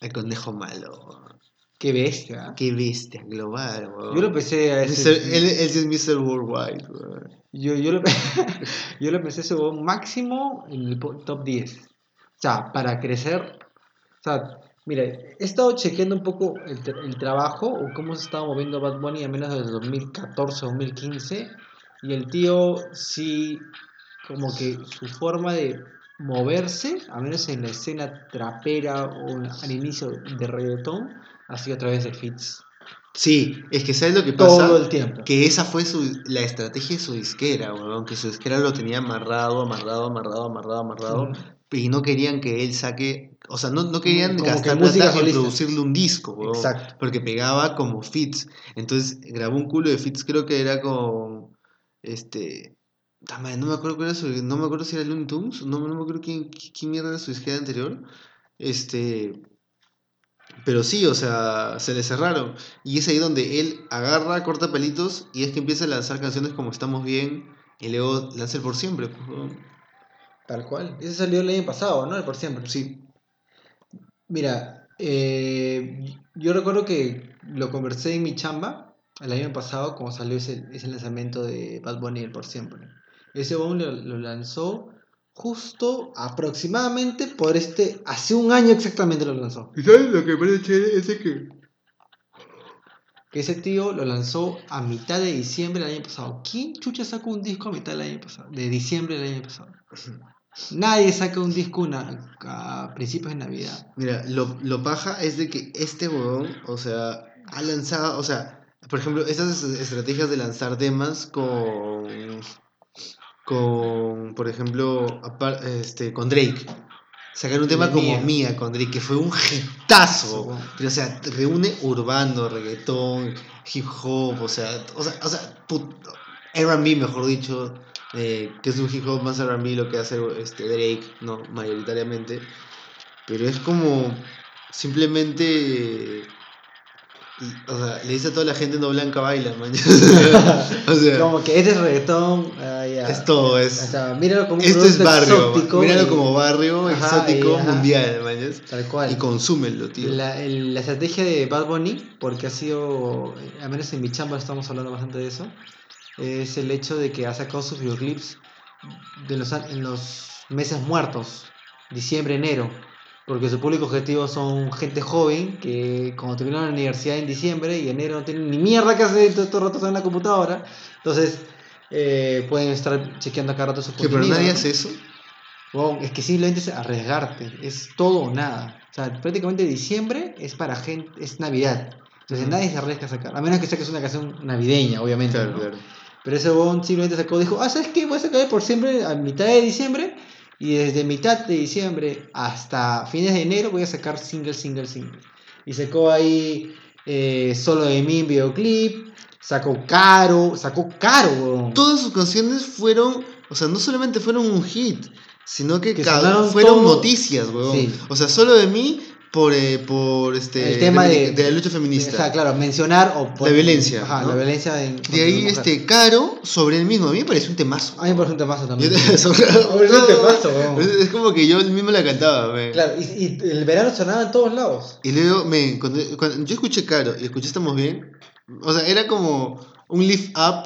el conejo malo. Qué bestia. Qué bestia global, weón. Yo lo pensé a Mr. ese... él, él es Mr. Worldwide, weón. Yo, yo, lo, yo lo pensé ese máximo en el top 10. O sea, para crecer. O sea, mira, he estado chequeando un poco el, el trabajo o cómo se estaba moviendo Bad Bunny a menos desde 2014 2015. Y el tío sí, como que su forma de moverse, a menos en la escena trapera o al inicio de reggaetón, ha sido a través de fits. Sí, es que ¿sabes lo que pasa? Todo el tiempo. Que esa fue su, la estrategia de su disquera, weón. Que su disquera lo tenía amarrado, amarrado, amarrado, amarrado, amarrado. Y no querían que él saque. O sea, no, no querían Como que gastar música plata en producirle un disco, weón. Exacto. Porque pegaba como fits. Entonces grabó un culo de fits, creo que era con. Este. No me acuerdo era su. No me acuerdo si era Looney Tunes. No, no me acuerdo quién, quién mierda era su disquera anterior. Este. Pero sí, o sea, se le cerraron. Y es ahí donde él agarra, corta pelitos y es que empieza a lanzar canciones como Estamos Bien y luego lanza el por siempre. pues. Tal cual. Ese salió el año pasado, ¿no? El por siempre. Sí. Mira, eh, yo recuerdo que lo conversé en mi chamba el año pasado, como salió ese, ese lanzamiento de Bad Bunny el por siempre. Ese lo, lo lanzó justo aproximadamente por este, hace un año exactamente lo lanzó. ¿Y sabes lo que me parece chévere? Es que. Que ese tío lo lanzó a mitad de diciembre del año pasado. ¿Quién chucha sacó un disco a mitad del año pasado? De diciembre del año pasado. Nadie saca un disco una- a principios de Navidad. Mira, lo, lo paja es de que este huevón, o sea, ha lanzado, o sea, por ejemplo, estas es- estrategias de lanzar temas con, con, por ejemplo, este, con Drake. Sacar un tema como Mía. Con Drake, que fue un hitazo. Pero, o sea, reúne urbano, reggaetón, hip hop, o sea, o sea, o sea R&B, mejor dicho, eh, que es un hip hop más R&B lo que hace este Drake, no, mayoritariamente. Pero es como simplemente, o sea, le dice a toda la gente no blanca baila, man. o sea, Como que este es reggaetón. ah, es todo, O es... sea, míralo como un Esto es barrio, exótico míralo y- como barrio Ajá, exótico y- ajá. mundial, man. Tal cual. Y consúmenlo, tío. La, el- la estrategia de Bad Bunny, porque ha sido, eh, al menos en mi chamba estamos hablando bastante de eso, es el hecho de que ha sacado sus videoclips de los, a- en los meses muertos, diciembre, enero, porque su público objetivo son gente joven que cuando terminaron la universidad en diciembre y enero no tienen ni mierda que hacer, todo, todo el rato están en la computadora, entonces eh, pueden estar chequeando cada rato su Que pero nadie ¿no? hace eso. Wow, es que simplemente es arriesgarte, es todo o nada. O sea, prácticamente diciembre es para gente, es Navidad. Entonces Ujú. nadie se arriesga a sacar, a menos que saques una canción navideña, obviamente. Claro, ¿no? claro. Pero ese bon simplemente sacó, dijo, ah, ¿sabes qué? Voy a sacar por siempre a mitad de diciembre y desde mitad de diciembre hasta fines de enero voy a sacar single, single, single. Y sacó ahí eh, Solo de mí en videoclip, sacó Caro, sacó Caro, weón. Todas sus canciones fueron, o sea, no solamente fueron un hit, sino que, Que fueron todo- noticias, weón. Sí. O sea, solo de mí por, eh, por este, El tema de- de la lucha feminista. Sea, claro, mencionar o La violencia, Ajá, ¿no? la violencia en, De ahí, este, Caro, sobre el mismo. A mí me parece un temazo. A mí me parece un temazo también. un temazo, weón. es, como que yo mismo la cantaba, me. Claro, y, y el verano sonaba en todos lados. Y luego, me, cuando, cuando yo escuché Caro y escuché Estamos Bien, o sea, era como un lift up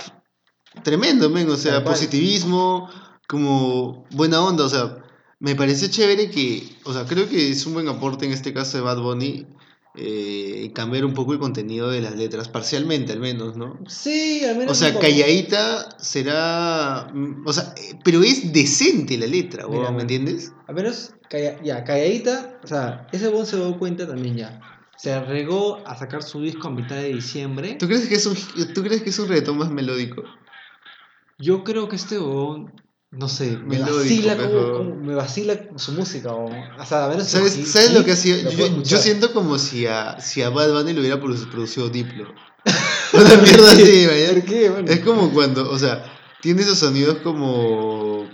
tremendo, men, o sea, positivismo, como buena onda, o sea, me pareció chévere que, o sea, creo que es un buen aporte en este caso de Bad Bunny eh, cambiar un poco el contenido de las letras, parcialmente al menos, ¿no? Sí, al menos. O sea, calladita será, mm, o sea, pero es decente la letra, Mira, ¿me entiendes? Al menos, calla- ya, calladita. O sea, ese bon se dio cuenta también ya. Se arregó a sacar su disco a mitad de diciembre. ¿Tú crees que es un, ¿tú crees que es un reggaetón más melódico? Yo creo que este bon. No sé, me Melódico, vacila, como, me vacila su música. O, o sea, a menos ¿Sabes, hit- ¿sabes lo que hacía? Yo, yo siento como si a, si a Bad Bunny lo hubiera produ- producido Diplo. Una mierda así. ¿Por qué? Bueno, Es como cuando, o sea, tiene esos sonidos como.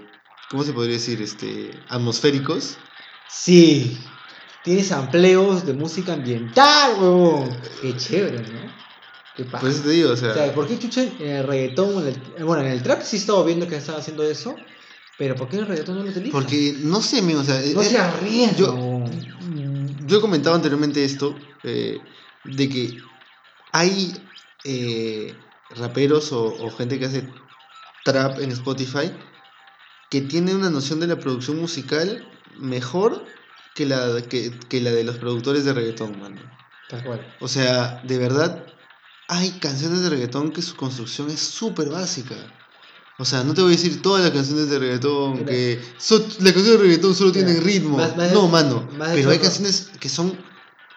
¿Cómo se podría decir? Este. atmosféricos. Sí. Tiene sampleos de música ambiental, huevón. Qué chévere, ¿no? Qué paja. Por eso te digo, o sea. O sea, ¿por qué chucha en el reggaetón en el, bueno, en el trap sí estaba viendo que están haciendo eso, pero ¿por qué en el reggaetón no lo utilizan? porque, no sé, men, o sea. no eh, se arriesgan. yo-. Yo he comentado anteriormente esto, eh, de que hay eh, raperos o, o gente que hace trap en Spotify que tiene una noción de la producción musical mejor que la, que, que la de los productores de reggaetón, mano. Tal cual. O sea, de verdad, hay canciones de reggaetón que su construcción es súper básica. O sea, no te voy a decir todas las canciones de reggaetón Mira. que... so- las canciones de reggaetón solo Mira, tienen ritmo. más- más no, mano. más Pero hay canciones que son...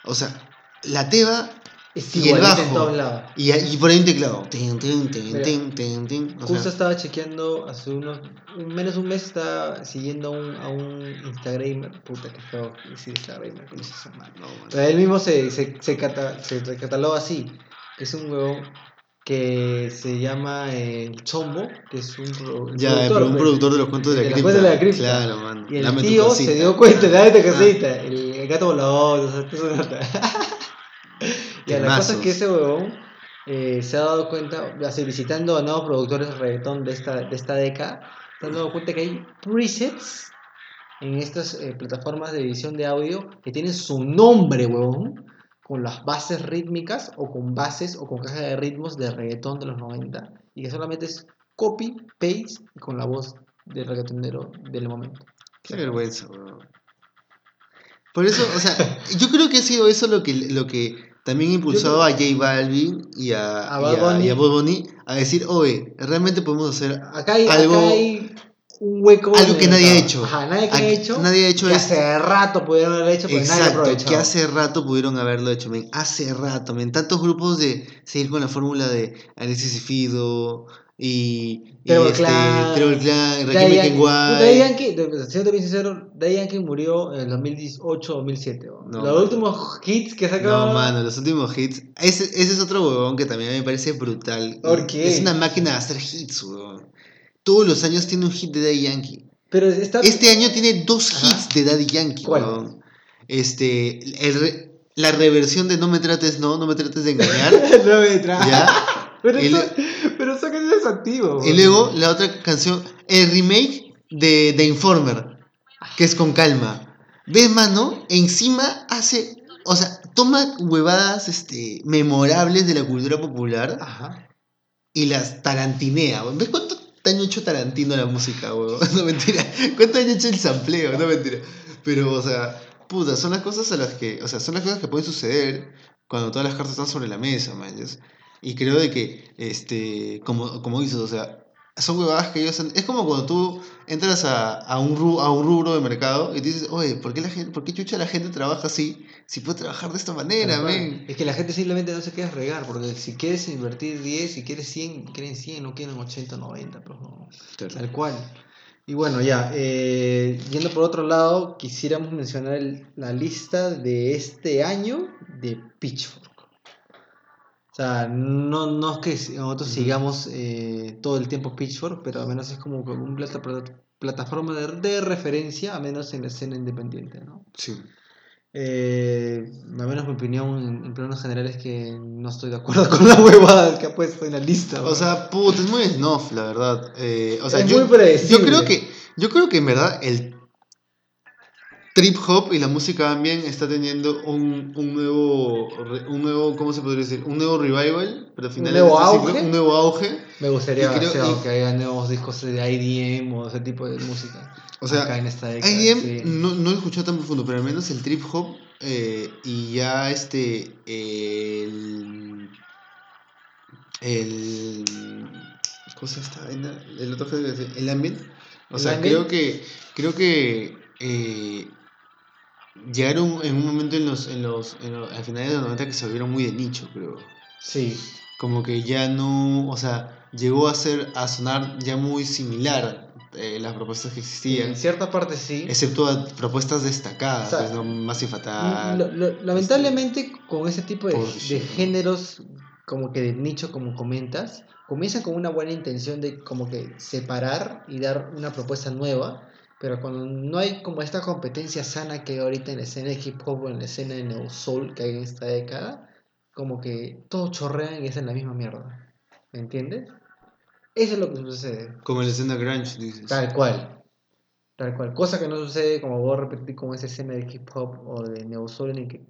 O sea, la teba Es Y el bajo. y, y por ahí un teclado. Tin. O Justo sea, estaba chequeando hace unos. menos un mes estaba siguiendo a un, a un Instagramer. Puta, que feo decir Instagramer, no. Pero él mismo se, se, se, cata- se así. Es un huevón que se llama El Chombo, que es un, Ya, pero un pues. productor de los cuentos de de la las cripta. de la cripta. Claro, mano. Y el Dame tío se dio cuenta, dame tu Ah. cosita. El, el gato volador, o sea, eso nota. y la cosa es que ese huevón eh, se ha dado cuenta, así, visitando a nuevos productores de reggaetón de esta, de esta década, se han dado cuenta que hay presets en estas eh, plataformas de edición de audio que tienen su nombre, huevón, con las bases rítmicas o con bases o con caja de ritmos de reggaetón de los 90 y que solamente es copy, paste y con la voz del reggaetonero del momento. Qué vergüenza, weón. Por eso, o sea, yo creo que ha sido eso lo que, lo que también impulsó a J Balvin y a, A y a- y a Bunny. A decir, oye, realmente podemos hacer Acá hay, Algo- acá hay un hueco. algo que nadie ha hecho. Ajá, nadie que ha hecho. nadie ha hecho que hace rato pudieron haber hecho, pero nadie aprovechado. que hace rato pudieron haberlo hecho, men. Hace rato, men. Tantos grupos de seguir con la fórmula de Alexis y Fido y, Trevor este, Clan, Trevor Clan, Rakim Yankee- siendo bien sincero, Daddy Yankee murió en el 2018-2007. No, Los últimos hits que sacaba. No, mano, los últimos hits. Ese, ese es otro huevón que también me parece brutal. ¿Por qué? Es una máquina de hacer hits, huevón. Todos los años tiene un hit de Daddy Yankee. Pero. Este año tiene dos Ajá. hits de Daddy Yankee, ¿Cuál? Este, el la reversión de No me trates, no, no me trates de engañar. no me tra- ¿Ya? Pero, eso, pero canción es antigua. Y luego la otra canción, el remake de, de Informer, que es con calma. Desmano encima hace, o sea, toma huevadas este, memorables de la cultura popular Ajá. y las tarantinea. ¿Ves cuánto daño hecho Tarantino la música, weón? No mentira. ¿Cuánto daño hecho el sampleo? No mentira. Pero, o sea, puta, son las cosas a las que, o sea, son las cosas que pueden suceder cuando todas las cartas están sobre la mesa, man. Y creo de que, este, como, como dices, o sea, son huevadas que ellos... han- Es como cuando tú entras a, a, un, ru- a un rubro de mercado y dices, oye, ¿por qué, la gente, ¿por qué chucha la gente trabaja así si puede trabajar de esta manera, men? Es que la gente simplemente no se quiere regar, porque si quieres invertir 10, si quieres 100, quieren 100, no quieren 80, 90, pues no. Tal cual. Y bueno, ya, eh, yendo por otro lado, quisiéramos mencionar el- la lista de este año de Pitchfork. O sea, no, no es que nosotros sigamos eh, todo el tiempo Pitchfork, pero al menos es como que un plata- plataforma de, de referencia, al menos en la escena independiente, ¿no? Sí. Eh, al menos mi opinión en, en planos generales es que no estoy de acuerdo con la huevada que ha puesto en la lista. O sea, puta, es muy snuff, la verdad. Eh, o sea, Es yo, muy predecible. yo creo que, yo creo que en verdad el trip hop y la música ambient está teniendo un, un nuevo, un nuevo, ¿cómo se podría decir? Un nuevo revival, pero al final nuevo de este ciclo, auge? un nuevo auge. me gustaría y creo- o sea, y- que haya nuevos discos de IDM o ese tipo de música. O sea, acá en esta década. IDM sí. no, no lo he escuchado tan profundo, pero al menos el trip hop eh, y ya este el el ¿cómo se llama esta vaina? El otro el ambient. O ¿El sea, creo que creo que eh, llegaron en un momento en los en los, en los al final de los 90 que se volvieron muy de nicho, creo. Sí, Como que ya no, o sea, llegó a ser a sonar ya muy similar eh, las propuestas que existían. en cierta parte sí. Excepto a propuestas destacadas, O sea, pues, ¿no? Massive Attack. Lo- lo- lamentablemente con ese tipo de, de géneros como que de nicho como comentas comienzan con una buena intención de como que separar y dar una propuesta nueva pero cuando no hay como esta competencia sana que hay ahorita en la escena de hip hop o en la escena de neo soul que hay en esta década como que todos chorrean y hacen la misma mierda ¿me entiendes? eso es lo que sucede Como la escena grunge, dices. Tal cual. Tal cual. Cosa que no sucede, como voy a repetir, con esa escena de hip hop o de neo soul en el que.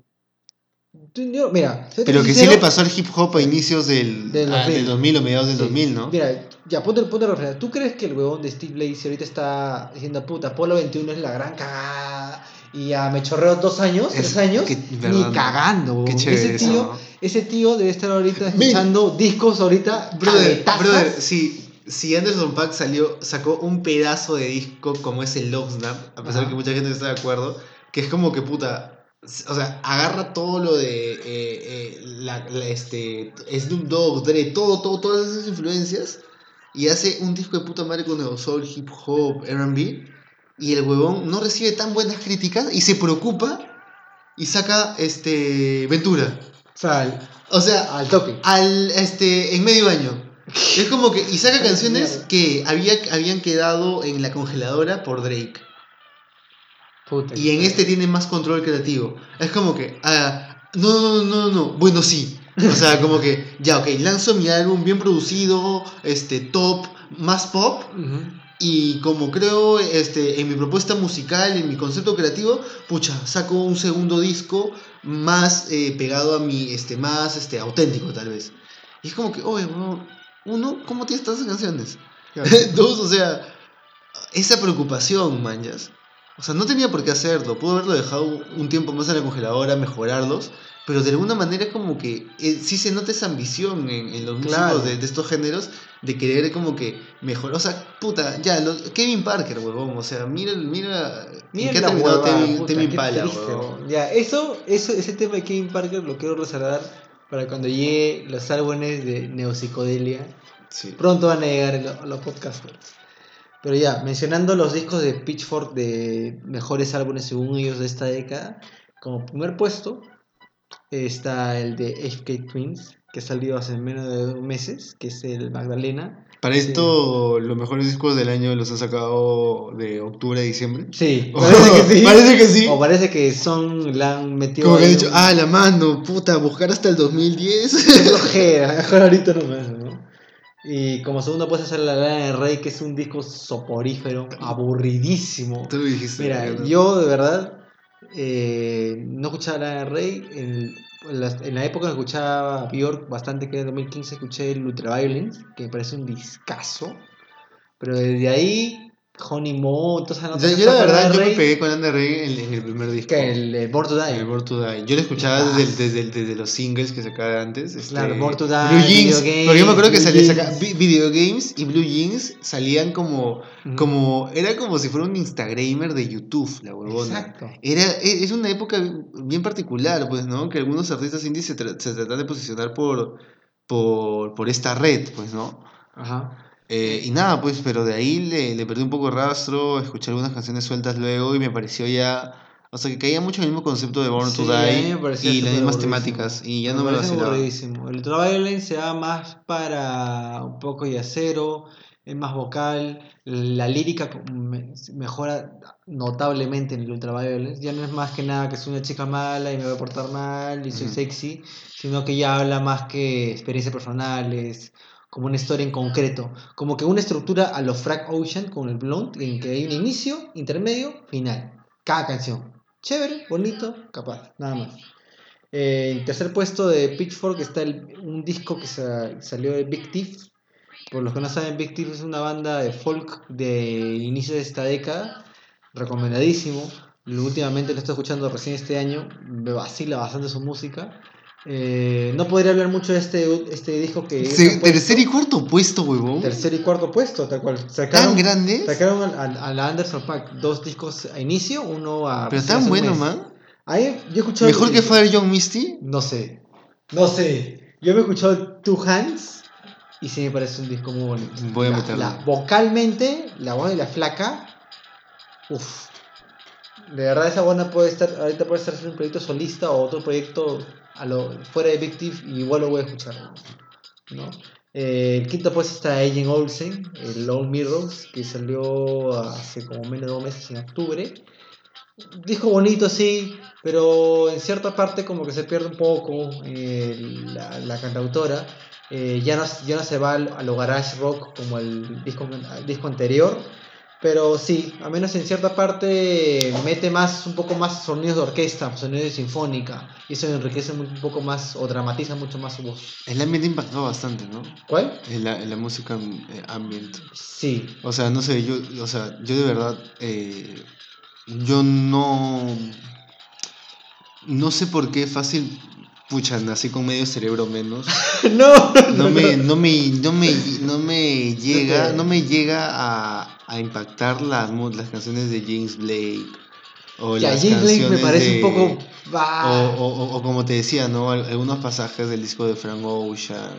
Mira, Pero que sí sincero, le pasó al hip hop a inicios del, Del ah, 2000. del 2000 o mediados del sí. 2000, ¿no? Mira, ya, ponte, ponte a reflexionar. ¿Tú crees que el huevón de Steve Lacey ahorita está diciendo, puta, Apolo 21 es la gran cagada? Y ya me chorreo dos años, Es- tres años, que- ni cagando. Qué chévere ese, eso, tío, ¿no? ese tío debe estar ahorita escuchando discos ahorita. Brother, brother, si, si Anderson Paak salió, sacó un pedazo de disco como es el Locksnap, a pesar Ajá. de que mucha gente no está de acuerdo, que es como que puta. O sea, agarra todo lo de eh, eh, la, la, este, Snoop Dogg, Dre, todo, todo, todas esas influencias y hace un disco de puta madre con neo soul, hip hop, R&B y el huevón no recibe tan buenas críticas y se preocupa y saca este Ventura. O sea, al, O sea, al toque. al este en medio año. Es como que y saca canciones que había, habían quedado en la congeladora por Drake. Puta, Y en que- este tiene más control creativo. Es como que ah, no, no, no, no, bueno, sí. O sea, como que ya, ok, lanzo mi álbum bien producido, este top, más pop Ujú. y como creo este, en mi propuesta musical, en mi concepto creativo, pucha, saco un segundo disco más eh, pegado a mi, este, más este, auténtico tal vez. Y es como que, oye, weón, uno, ¿cómo tienes tantas canciones? Claro. Dos, o sea, esa preocupación, manjas. O sea, no tenía por qué hacerlo. Pudo haberlo dejado un tiempo más en la congeladora, mejorarlos. Pero de alguna manera como que eh, sí se nota esa ambición en, en los músicos Claro. de, de estos géneros de querer como que mejorar. O sea, puta, ya, lo- Kevin Parker, huevón. O sea, mira, mira, Mira qué ha la terminado huevada, Temi, puta, Temi qué Impala, triste, huevón. huevón. Ya, eso, eso, ese tema de Kevin Parker lo quiero reservar para cuando llegue los álbumes de Neopsicodelia. Sí. Pronto van a llegar en lo- los podcasters. Pero ya, mencionando los discos de Pitchfork de mejores álbumes según ellos de esta década, como primer puesto está el de FK Twins, que salió hace menos de dos meses, que es el Magdalena. Para Sí. esto, los mejores discos del año los han sacado de octubre a diciembre. Sí, parece que sí. Parece que sí. O parece que son, la han metido. Como que han dicho, un- ah, la mano, puta, buscar hasta el 2010. Qué flojera, mejor ahorita ¿no? Y como segundo puesto sale La Lana del Rey, que es un disco soporífero, aburridísimo. Tú lo dijiste. Mira, ¿no? yo de verdad eh, no escuchaba Lana del Rey. En, en la, en la época escuchaba Bjork bastante, que en 2015 escuché el Ultraviolence, que me parece un discazo. Pero desde ahí, Honey Mo, todas esas Yo, notas yo la verdad, yo me pegué con del Rey en, en el primer disco. que el, el Born to Die. El Born to Die. Yo lo escuchaba desde, desde, desde los singles que sacaba antes. Este, Claro, Born to Die, Blue Jeans. Porque yo me acuerdo que salía Blue saca, Jeans. vi- Video Games y Blue Jeans salían como, como. Era como si fuera un Instagramer de YouTube, la huevona. Exacto. Era, e- es una época bien particular, pues, ¿no? Que algunos artistas indies se, tra- se tratan de posicionar por, por, por esta red, pues, ¿no? Ajá. Eh, y nada, pues, pero de ahí le, le perdí un poco el rastro, escuché algunas canciones sueltas luego y me pareció ya. O sea, que caía mucho en el mismo concepto de Born to Sí, mí Die me y las mismas temáticas. Y ya no me lo vacilaba. aburridísimo. El Ultraviolence se da más para un poco yacero, es más vocal, la lírica me- mejora notablemente en el Ultraviolence. Ya no es más que nada que soy una chica mala y me voy a portar mal y soy sexy, sino que ya habla más que experiencias personales, como una historia en concreto, como que una estructura a los Frag Ocean con el Blonde, en que hay un inicio, intermedio, final, cada canción. Chévere, bonito, capaz, nada más. Eh, tercer puesto de Pitchfork está el- un disco que sa- salió de Big Thief. Por los que no saben, Big Thief es una banda de folk de inicio de esta década, recomendadísimo. Últimamente lo estoy escuchando recién este año, me vacila bastante su música. Eh, no podría hablar mucho de este, este disco que... Se- tercer y cuarto puesto, huevón. Tercer y cuarto puesto, tal cual. Tan Sacaron, grandes, sacaron a, a- a la Anderson Pack dos discos a inicio, uno a... pero hace tan bueno, man. Ahí yo he escuchado... Mejor que Fire Young Misty. No sé. No sé. Yo me he escuchado Two Hands y sí me parece un disco muy bonito. Voy a La- meterlo. la- vocalmente, la voz de la flaca. Uff. De verdad esa buena puede estar, ahorita puede estar haciendo un proyecto solista o otro proyecto a lo, fuera de Big Thief y igual lo voy a escuchar. ¿no? Eh, el quinto puesto está Agent Olsen, el Lone Mirrors, que salió hace como menos de dos meses en octubre. Disco bonito, sí, pero en cierta parte como que se pierde un poco eh, la, la cantautora. Eh, ya, no, ya no se va a lo garage rock como el disco, el disco anterior, pero sí, al menos en cierta parte mete más, un poco más sonidos de orquesta, sonidos de sinfónica, y eso enriquece un poco más o dramatiza mucho más su voz. El ambiente impactó bastante, ¿no? ¿Cuál? En la, la música eh, ambient. Sí, O sea, no sé, yo, o sea, yo de verdad, eh, yo no, no sé por qué fácil, pucha, nací con medio cerebro menos. no, No me, no me, no me, no me llega, no me llega a, a impactar las, las canciones de James Blake. O ya, las James Blake me parece de- un poco... O, ah, o- o- o como te decía, ¿no? Al- Algunos pasajes del disco de Frank Ocean.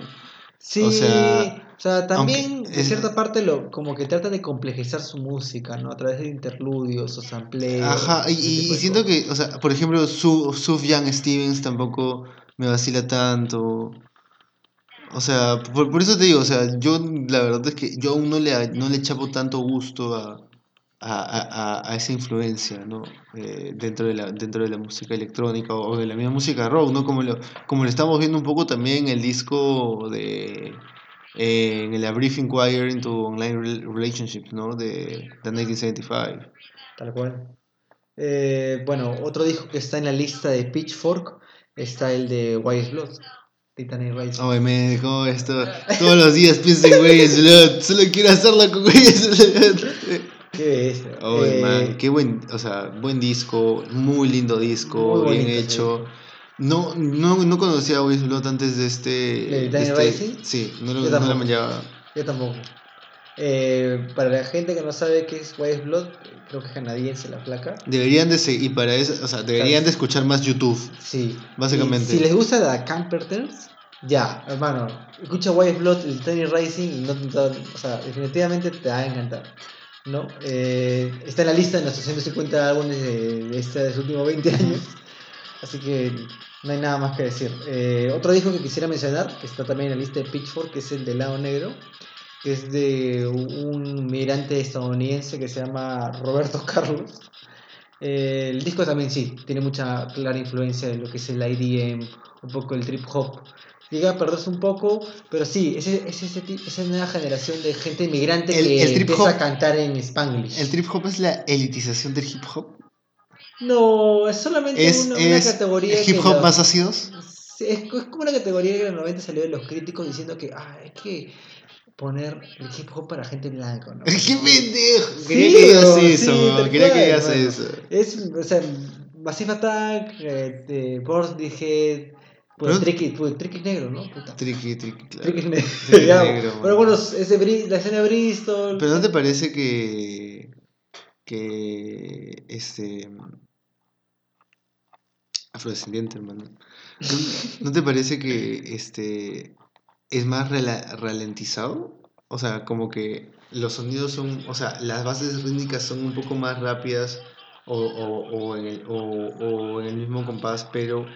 Sí, O sea, o sea, también en es- cierta parte lo, como que tratan de complejizar su música, ¿no? A través de interludios o sampleos. Ajá, y, siento que, o sea, por ejemplo, Su, Sufjan Stevens tampoco me vacila tanto. O sea, por, por eso te digo, o sea, yo la verdad es que yo aún no le, no le chapo tanto gusto a, a, a- a- esa influencia, ¿no? Eh, dentro, de la, dentro de la música electrónica o de la misma música rock, ¿no? Como lo, como lo estamos viendo un poco también en el disco de... eh, en el A Brief Inquiry into Online Rel- Relationships, ¿no? De, de 1975. Tal cual. Eh, bueno, otro disco que está en la lista de Pitchfork está el de White Blood, Titanic Rising. Oye, me dejó esto. Todos los días pienso en Blood. Solo quiero hacerlo con Güeyes Blood. Qué bestia. Oye, Eh, man, qué buen, o sea, buen disco, muy lindo disco, Muy bien bonito, hecho. No, no, no conocía a Güeyes Blood antes de este. ¿De Tiny este-? Sí, no lo, no lo manllaba. Yo tampoco. Eh, para la gente que no sabe qué es White Blood, creo que es canadiense la placa. Deberían de seguir, y para eso, o sea, deberían de escuchar más YouTube, Sí. básicamente. Y si les gusta la Campertons, ya, hermano, escucha White Blood, el Tiny Rising y no, no- o sea, definitivamente te va a encantar. ¿no? Eh, está en la lista de nuestros 150 álbumes de, de este, de los últimos 20 años. Así que no hay nada más que decir. Eh, otro disco que quisiera mencionar, que está también en la lista de Pitchfork, que es el de Lado Negro, que es de un migrante estadounidense que se llama Roberto Carlos. Eh, el disco también sí, tiene mucha clara influencia de lo que es el IDM, un poco el trip hop. Llega a perderse un poco, pero sí, es, es ese ti- esa nueva generación de gente inmigrante El- que el trip empieza hop- a cantar en Spanglish. ¿El trip hop es la elitización del hip hop? No, es solamente ¿Es, una, una es categoría hip que hop más ácidos? Es, es como una categoría que en los 90 salió de los críticos diciendo que ah, hay que poner el hip hop para gente blanca, ¿no? ¡Qué pendejo! Sí, Quería que digas eso, sí, quería que digas hermano. eso. Es, o sea, Massive Attack, eh, de Portishead, pues Tricky, pues, Tricky negro, ¿no? Puta. Tricky, tricky, claro. Tricky negro. Tricky negro, Pero bueno, ese, la escena de Bristol. Pero ¿no te parece que. que. este. afrodescendiente, hermano? ¿No, no te parece que. este. Es más ralentizado? O sea, como que los sonidos son. o sea, las bases rítmicas son un poco más rápidas o, o- o en, el, o, o en el mismo compás, pero.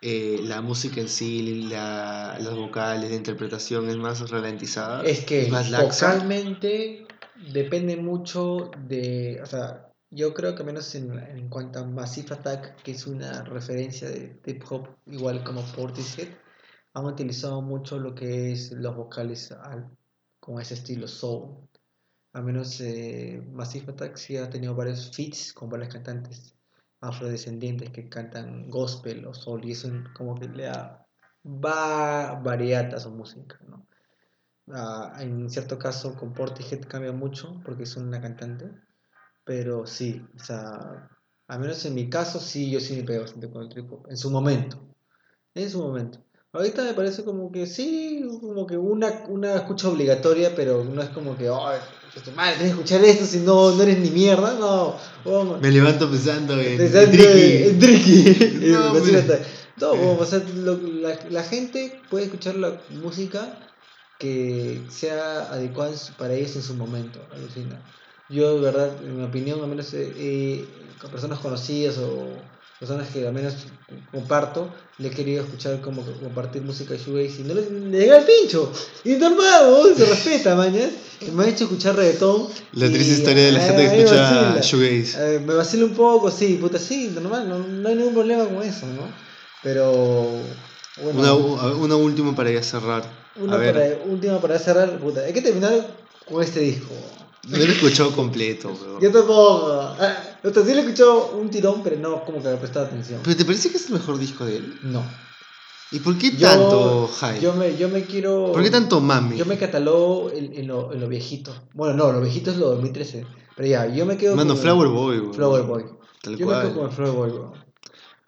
eh, la música en sí, la, las vocales, la interpretación es más ralentizada. Es que más laxa. vocalmente depende mucho de. O sea, yo creo que menos en, en cuanto a Massive Attack, que es una referencia de hip hop, igual como Portishead, han utilizado mucho lo que es los vocales al- con ese estilo soul. Al menos eh, Massive Attack sí ha tenido varios feats con varios cantantes afrodescendientes que cantan gospel o soul y eso como que le da va variedad a su música, ¿no? Ah, en cierto caso con Portishead cambia mucho porque es una cantante, pero sí, o sea, al menos en mi caso sí, yo sí me pego bastante con el trip hop, en su momento, en su momento. Ahorita me parece como que sí, como que una, una escucha obligatoria, pero no es como que, tu madre, tienes que escuchar esto si no, no eres ni mierda, no. oh, Me levanto pensando en, en Pensando en Tricky. No, hasta- No, o sea, lo- la, la gente puede escuchar la música que sea adecuada para ellos en su momento. alucina. Yo, de verdad, en mi opinión, al menos eh, eh, con personas conocidas o personas que al menos comparto, le he querido escuchar como compartir música shoegaze y no le, le llega el pincho. Y normal, ¿no? se respeta, mañas. Me ha hecho escuchar reggaetón. La triste historia de la ah, gente que escucha shoegaze. Eh, me vacila un poco, sí, puta, sí, normal, no, no hay ningún problema con eso, ¿no? Pero, bueno, Una, una, una última para ya cerrar. a ver, para, última para cerrar, puta, hay que terminar con este disco. No lo he escuchado completo, weón. Yo tampoco, ah, o sea, sí le he escuchado un tirón, pero no como que le he prestado atención. ¿Pero te parece que es el mejor disco de él? No. ¿Y por qué Yo- tanto hype? Yo me, yo me quiero... ¿Por qué tanto mami? Yo me catalogo en, en, lo, en lo viejito. Bueno, no, lo viejito es lo 2013. Pero ya, yo me quedo Mano, el- Flower Boy, weón. Flower Boy. Tal Yo me cual. quedo con el Flower Boy, bro.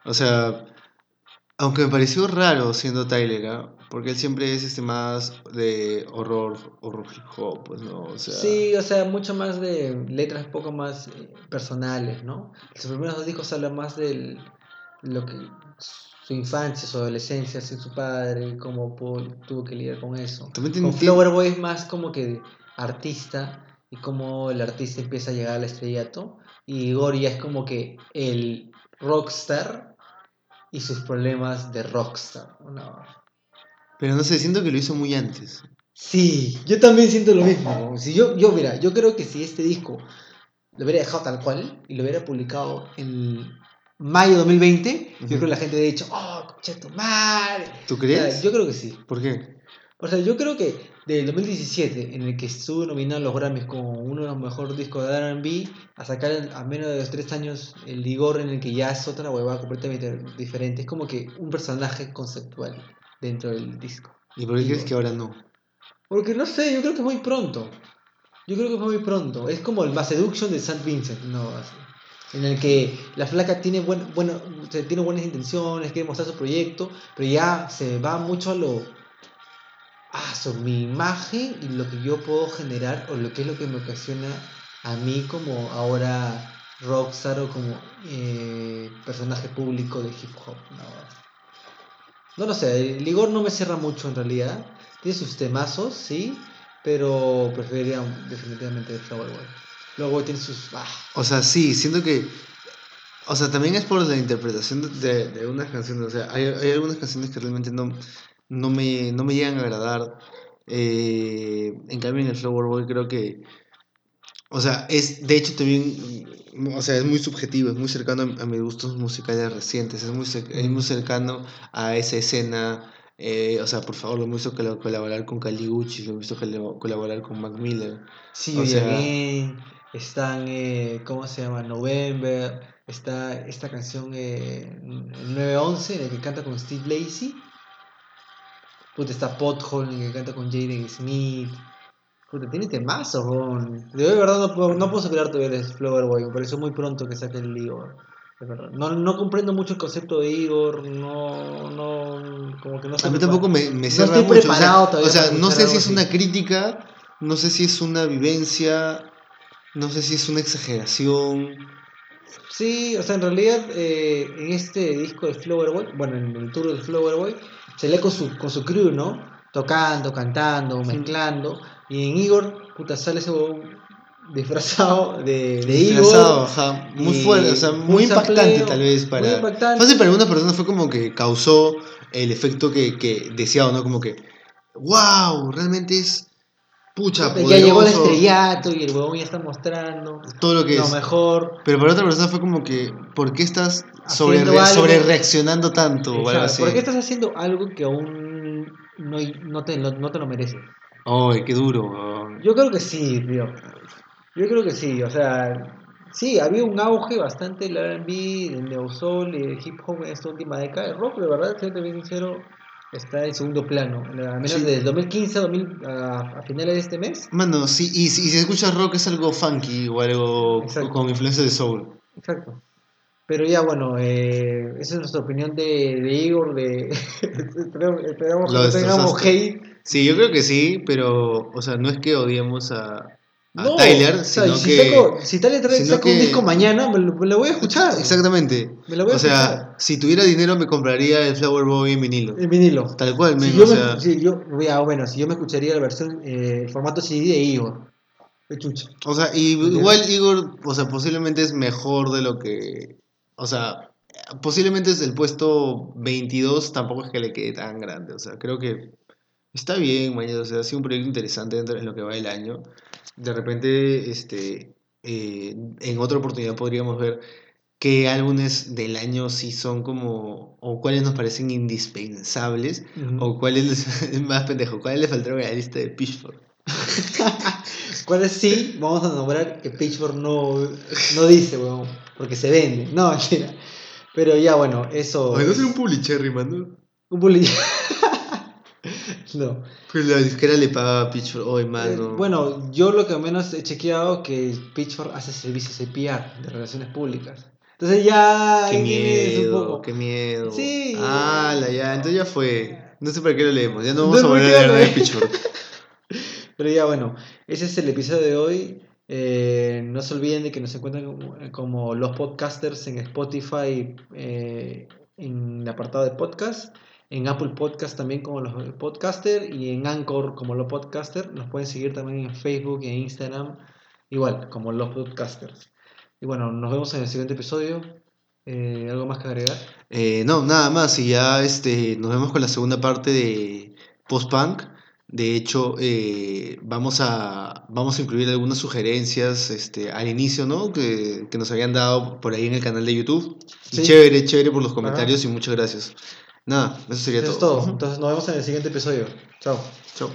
O sea, aunque me pareció raro siendo Tyler, ¿ah? porque él siempre es este más de horror, horror hip hop, pues, ¿no? O sea, Sí, o sea, mucho más de letras un poco más eh, personales, ¿no? Sus primeros dos discos hablan más de lo que su infancia, su adolescencia sin su padre, cómo pudo- tuvo que lidiar con eso. También Con Flower Boy es más como que artista y cómo el artista empieza a llegar al estrellato y Igor ya es como que el rockstar y sus problemas de rockstar. No. Pero no sé, siento que lo hizo muy antes. Sí, yo también siento lo mismo. Si yo, yo, mira, yo creo que si este disco lo hubiera dejado tal cual y lo hubiera publicado en mayo de 2020, yo Ujú. creo que la gente hubiera dicho, oh, concha tu madre. ¿Tú crees? yo creo que sí. ¿Por qué? O sea, yo creo que del 2017, en el que estuvo nominado a los Grammys como uno de los mejores discos de RB, a sacar a menos de los tres años el Ligor, en el que ya es otra huevada completamente diferente. Es como que un personaje conceptual dentro del disco. ¿Y por qué crees que ahora no? Porque no sé, yo creo que es muy pronto. Yo creo que fue muy pronto. Es como el Mass Seduction de St. Vincent, no así. En el que la flaca tiene, buen, bueno, tiene buenas intenciones, quiere mostrar su proyecto, pero ya se va mucho a lo. Ah, sobre mi imagen y lo que yo puedo generar, o lo que es lo que me ocasiona a mí como ahora rockstar o como eh, personaje público de hip hop. No, no lo sé, el Igor no me cierra mucho en realidad. Tiene sus temazos, sí, pero preferiría definitivamente Flower Boy. Luego tiene sus. ah, O sea, sí, siento que. O sea, también es por la interpretación de, de unas canciones. O sea, hay, hay algunas canciones que realmente no, no, me, no me llegan a agradar. Eh, en cambio, en el Flower Boy creo que. O sea, es de hecho también. O sea, es muy subjetivo, es muy cercano a, a mis gustos musicales recientes. Es muy, es muy cercano a esa escena. eh, o sea, por favor, lo he visto col- colaborar con Caligucci, lo he visto col- colaborar con Mac Miller. See O sea- Again, están, eh, ¿cómo se llama? November, Está esta canción eh, 911 en la que canta con Steve Lacey. Puta, está el que canta con Jaden Smith. Puta, tiene temazos, weón. De verdad no puedo, no puedo superar todavía el Flower Boy. Me pareció muy pronto que saque el Igor. De verdad. No, no comprendo mucho el concepto de Igor. No, no, como que no sé. A mí tampoco me, me cierra estoy mucho. o sea- preparado todavía o sea, no sé si es así. una crítica, no sé si es una vivencia, no sé si es una exageración. Sí, o sea, en realidad eh, en este disco de Flower Boy, bueno, en el tour del Flower Boy, se lee con su, con su crew, ¿no? Tocando, cantando, mezclando. Y en Igor, puta, sale ese disfrazado de, de Disfrazado, Igor. ajá, muy fuerte, o sea, muy impactante sampleo, tal vez muy para... impactante. Fácil para algunas personas fue como que causó el efecto que, que deseaba, ¿no? Como que, wow, realmente es... Pucha, ya llegó el poderoso, estrellato y el huevón ya está mostrando todo lo que lo es. mejor. Pero para otra persona fue como que, ¿por qué estás sobre, sobre reaccionando tanto o algo así? ¿Por qué estás haciendo algo que aún no, no, te, no te lo mereces? Ay, qué duro. Yo creo que sí, tío. Yo creo que sí, o sea, sí, había un auge bastante del R&B, del neosoul y del hip hop en esta última década. El rock, de verdad, siendo bien sincero, está en segundo plano. A menos Sí. desde 2015 a, 2000, a, a finales de este mes. Mano, sí, y, si y si escuchas rock es algo funky o algo Exacto. con influencia de soul. Exacto. Pero ya, bueno, eh, esa es nuestra opinión de, de Igor, de... esperamos, que no tengamos hate. Sí, yo creo que sí, pero, o sea, no es que odiemos a, a No, Tyler, o sea, sino si, que... saco- si Tyler trae- saca un disco mañana, me lo, me lo voy a escuchar. Exactamente. Me lo voy a O sea, si tuviera dinero me compraría el Flower Boy en vinilo. En vinilo. Tal cual, Si yo, o me, sea... si yo, ya, bueno, si yo me escucharía la versión, eh, el formato CD de Igor. Chucha. O sea, y igual Igor, o sea, posiblemente es mejor de lo que... O sea, posiblemente es el puesto 22, tampoco es que le quede tan grande. O sea, creo que está bien, mañana, o sea, ha sido un proyecto interesante dentro de lo que va el año. De repente, este, eh, en otra oportunidad podríamos ver qué álbumes del año sí son como, o cuáles nos parecen indispensables, o cuáles, les- es más pendejo, cuáles le faltaron a la lista de Pitchfork. ¿Cuál es sí? Vamos a nombrar que Pitchfork no, no dice, weón. Porque se vende. No, mentira. Pero ya, bueno, eso. Ay, no es- ser un publicherry, mano. un bullying. No. Pues la disquera le paga a Pitchfork, hoy Eh, mano. bueno, yo lo que menos he chequeado que Pitchfork hace servicios de PR, de relaciones públicas. Entonces ya. Qué un miedo, poco. qué miedo. Sí. Ah, la ya, entonces ya fue. No sé para qué lo leemos, ya no No vamos a volver a leer de. Pitchfork. Pero ya bueno, ese es el episodio de hoy. Eh, no se olviden de que nos encuentran como, como los podcasters en Spotify, eh, en el apartado de podcast, en Apple Podcast también como los podcaster y en Anchor como los podcaster. Nos pueden seguir también en Facebook y en Instagram, igual como los podcasters. Y bueno, nos vemos en el siguiente episodio. Eh, ¿Algo más que agregar? Eh, no, nada más, y ya este, nos vemos con la segunda parte de Post-Punk. De hecho, eh, vamos, a, vamos a incluir algunas sugerencias este, al inicio, ¿no? Que, que nos habían dado por ahí en el canal de YouTube. Sí. Chévere, chévere por los comentarios y muchas gracias. Nada, eso sería Eso es todo. todo. Entonces nos vemos en el siguiente episodio. Chao. Chao.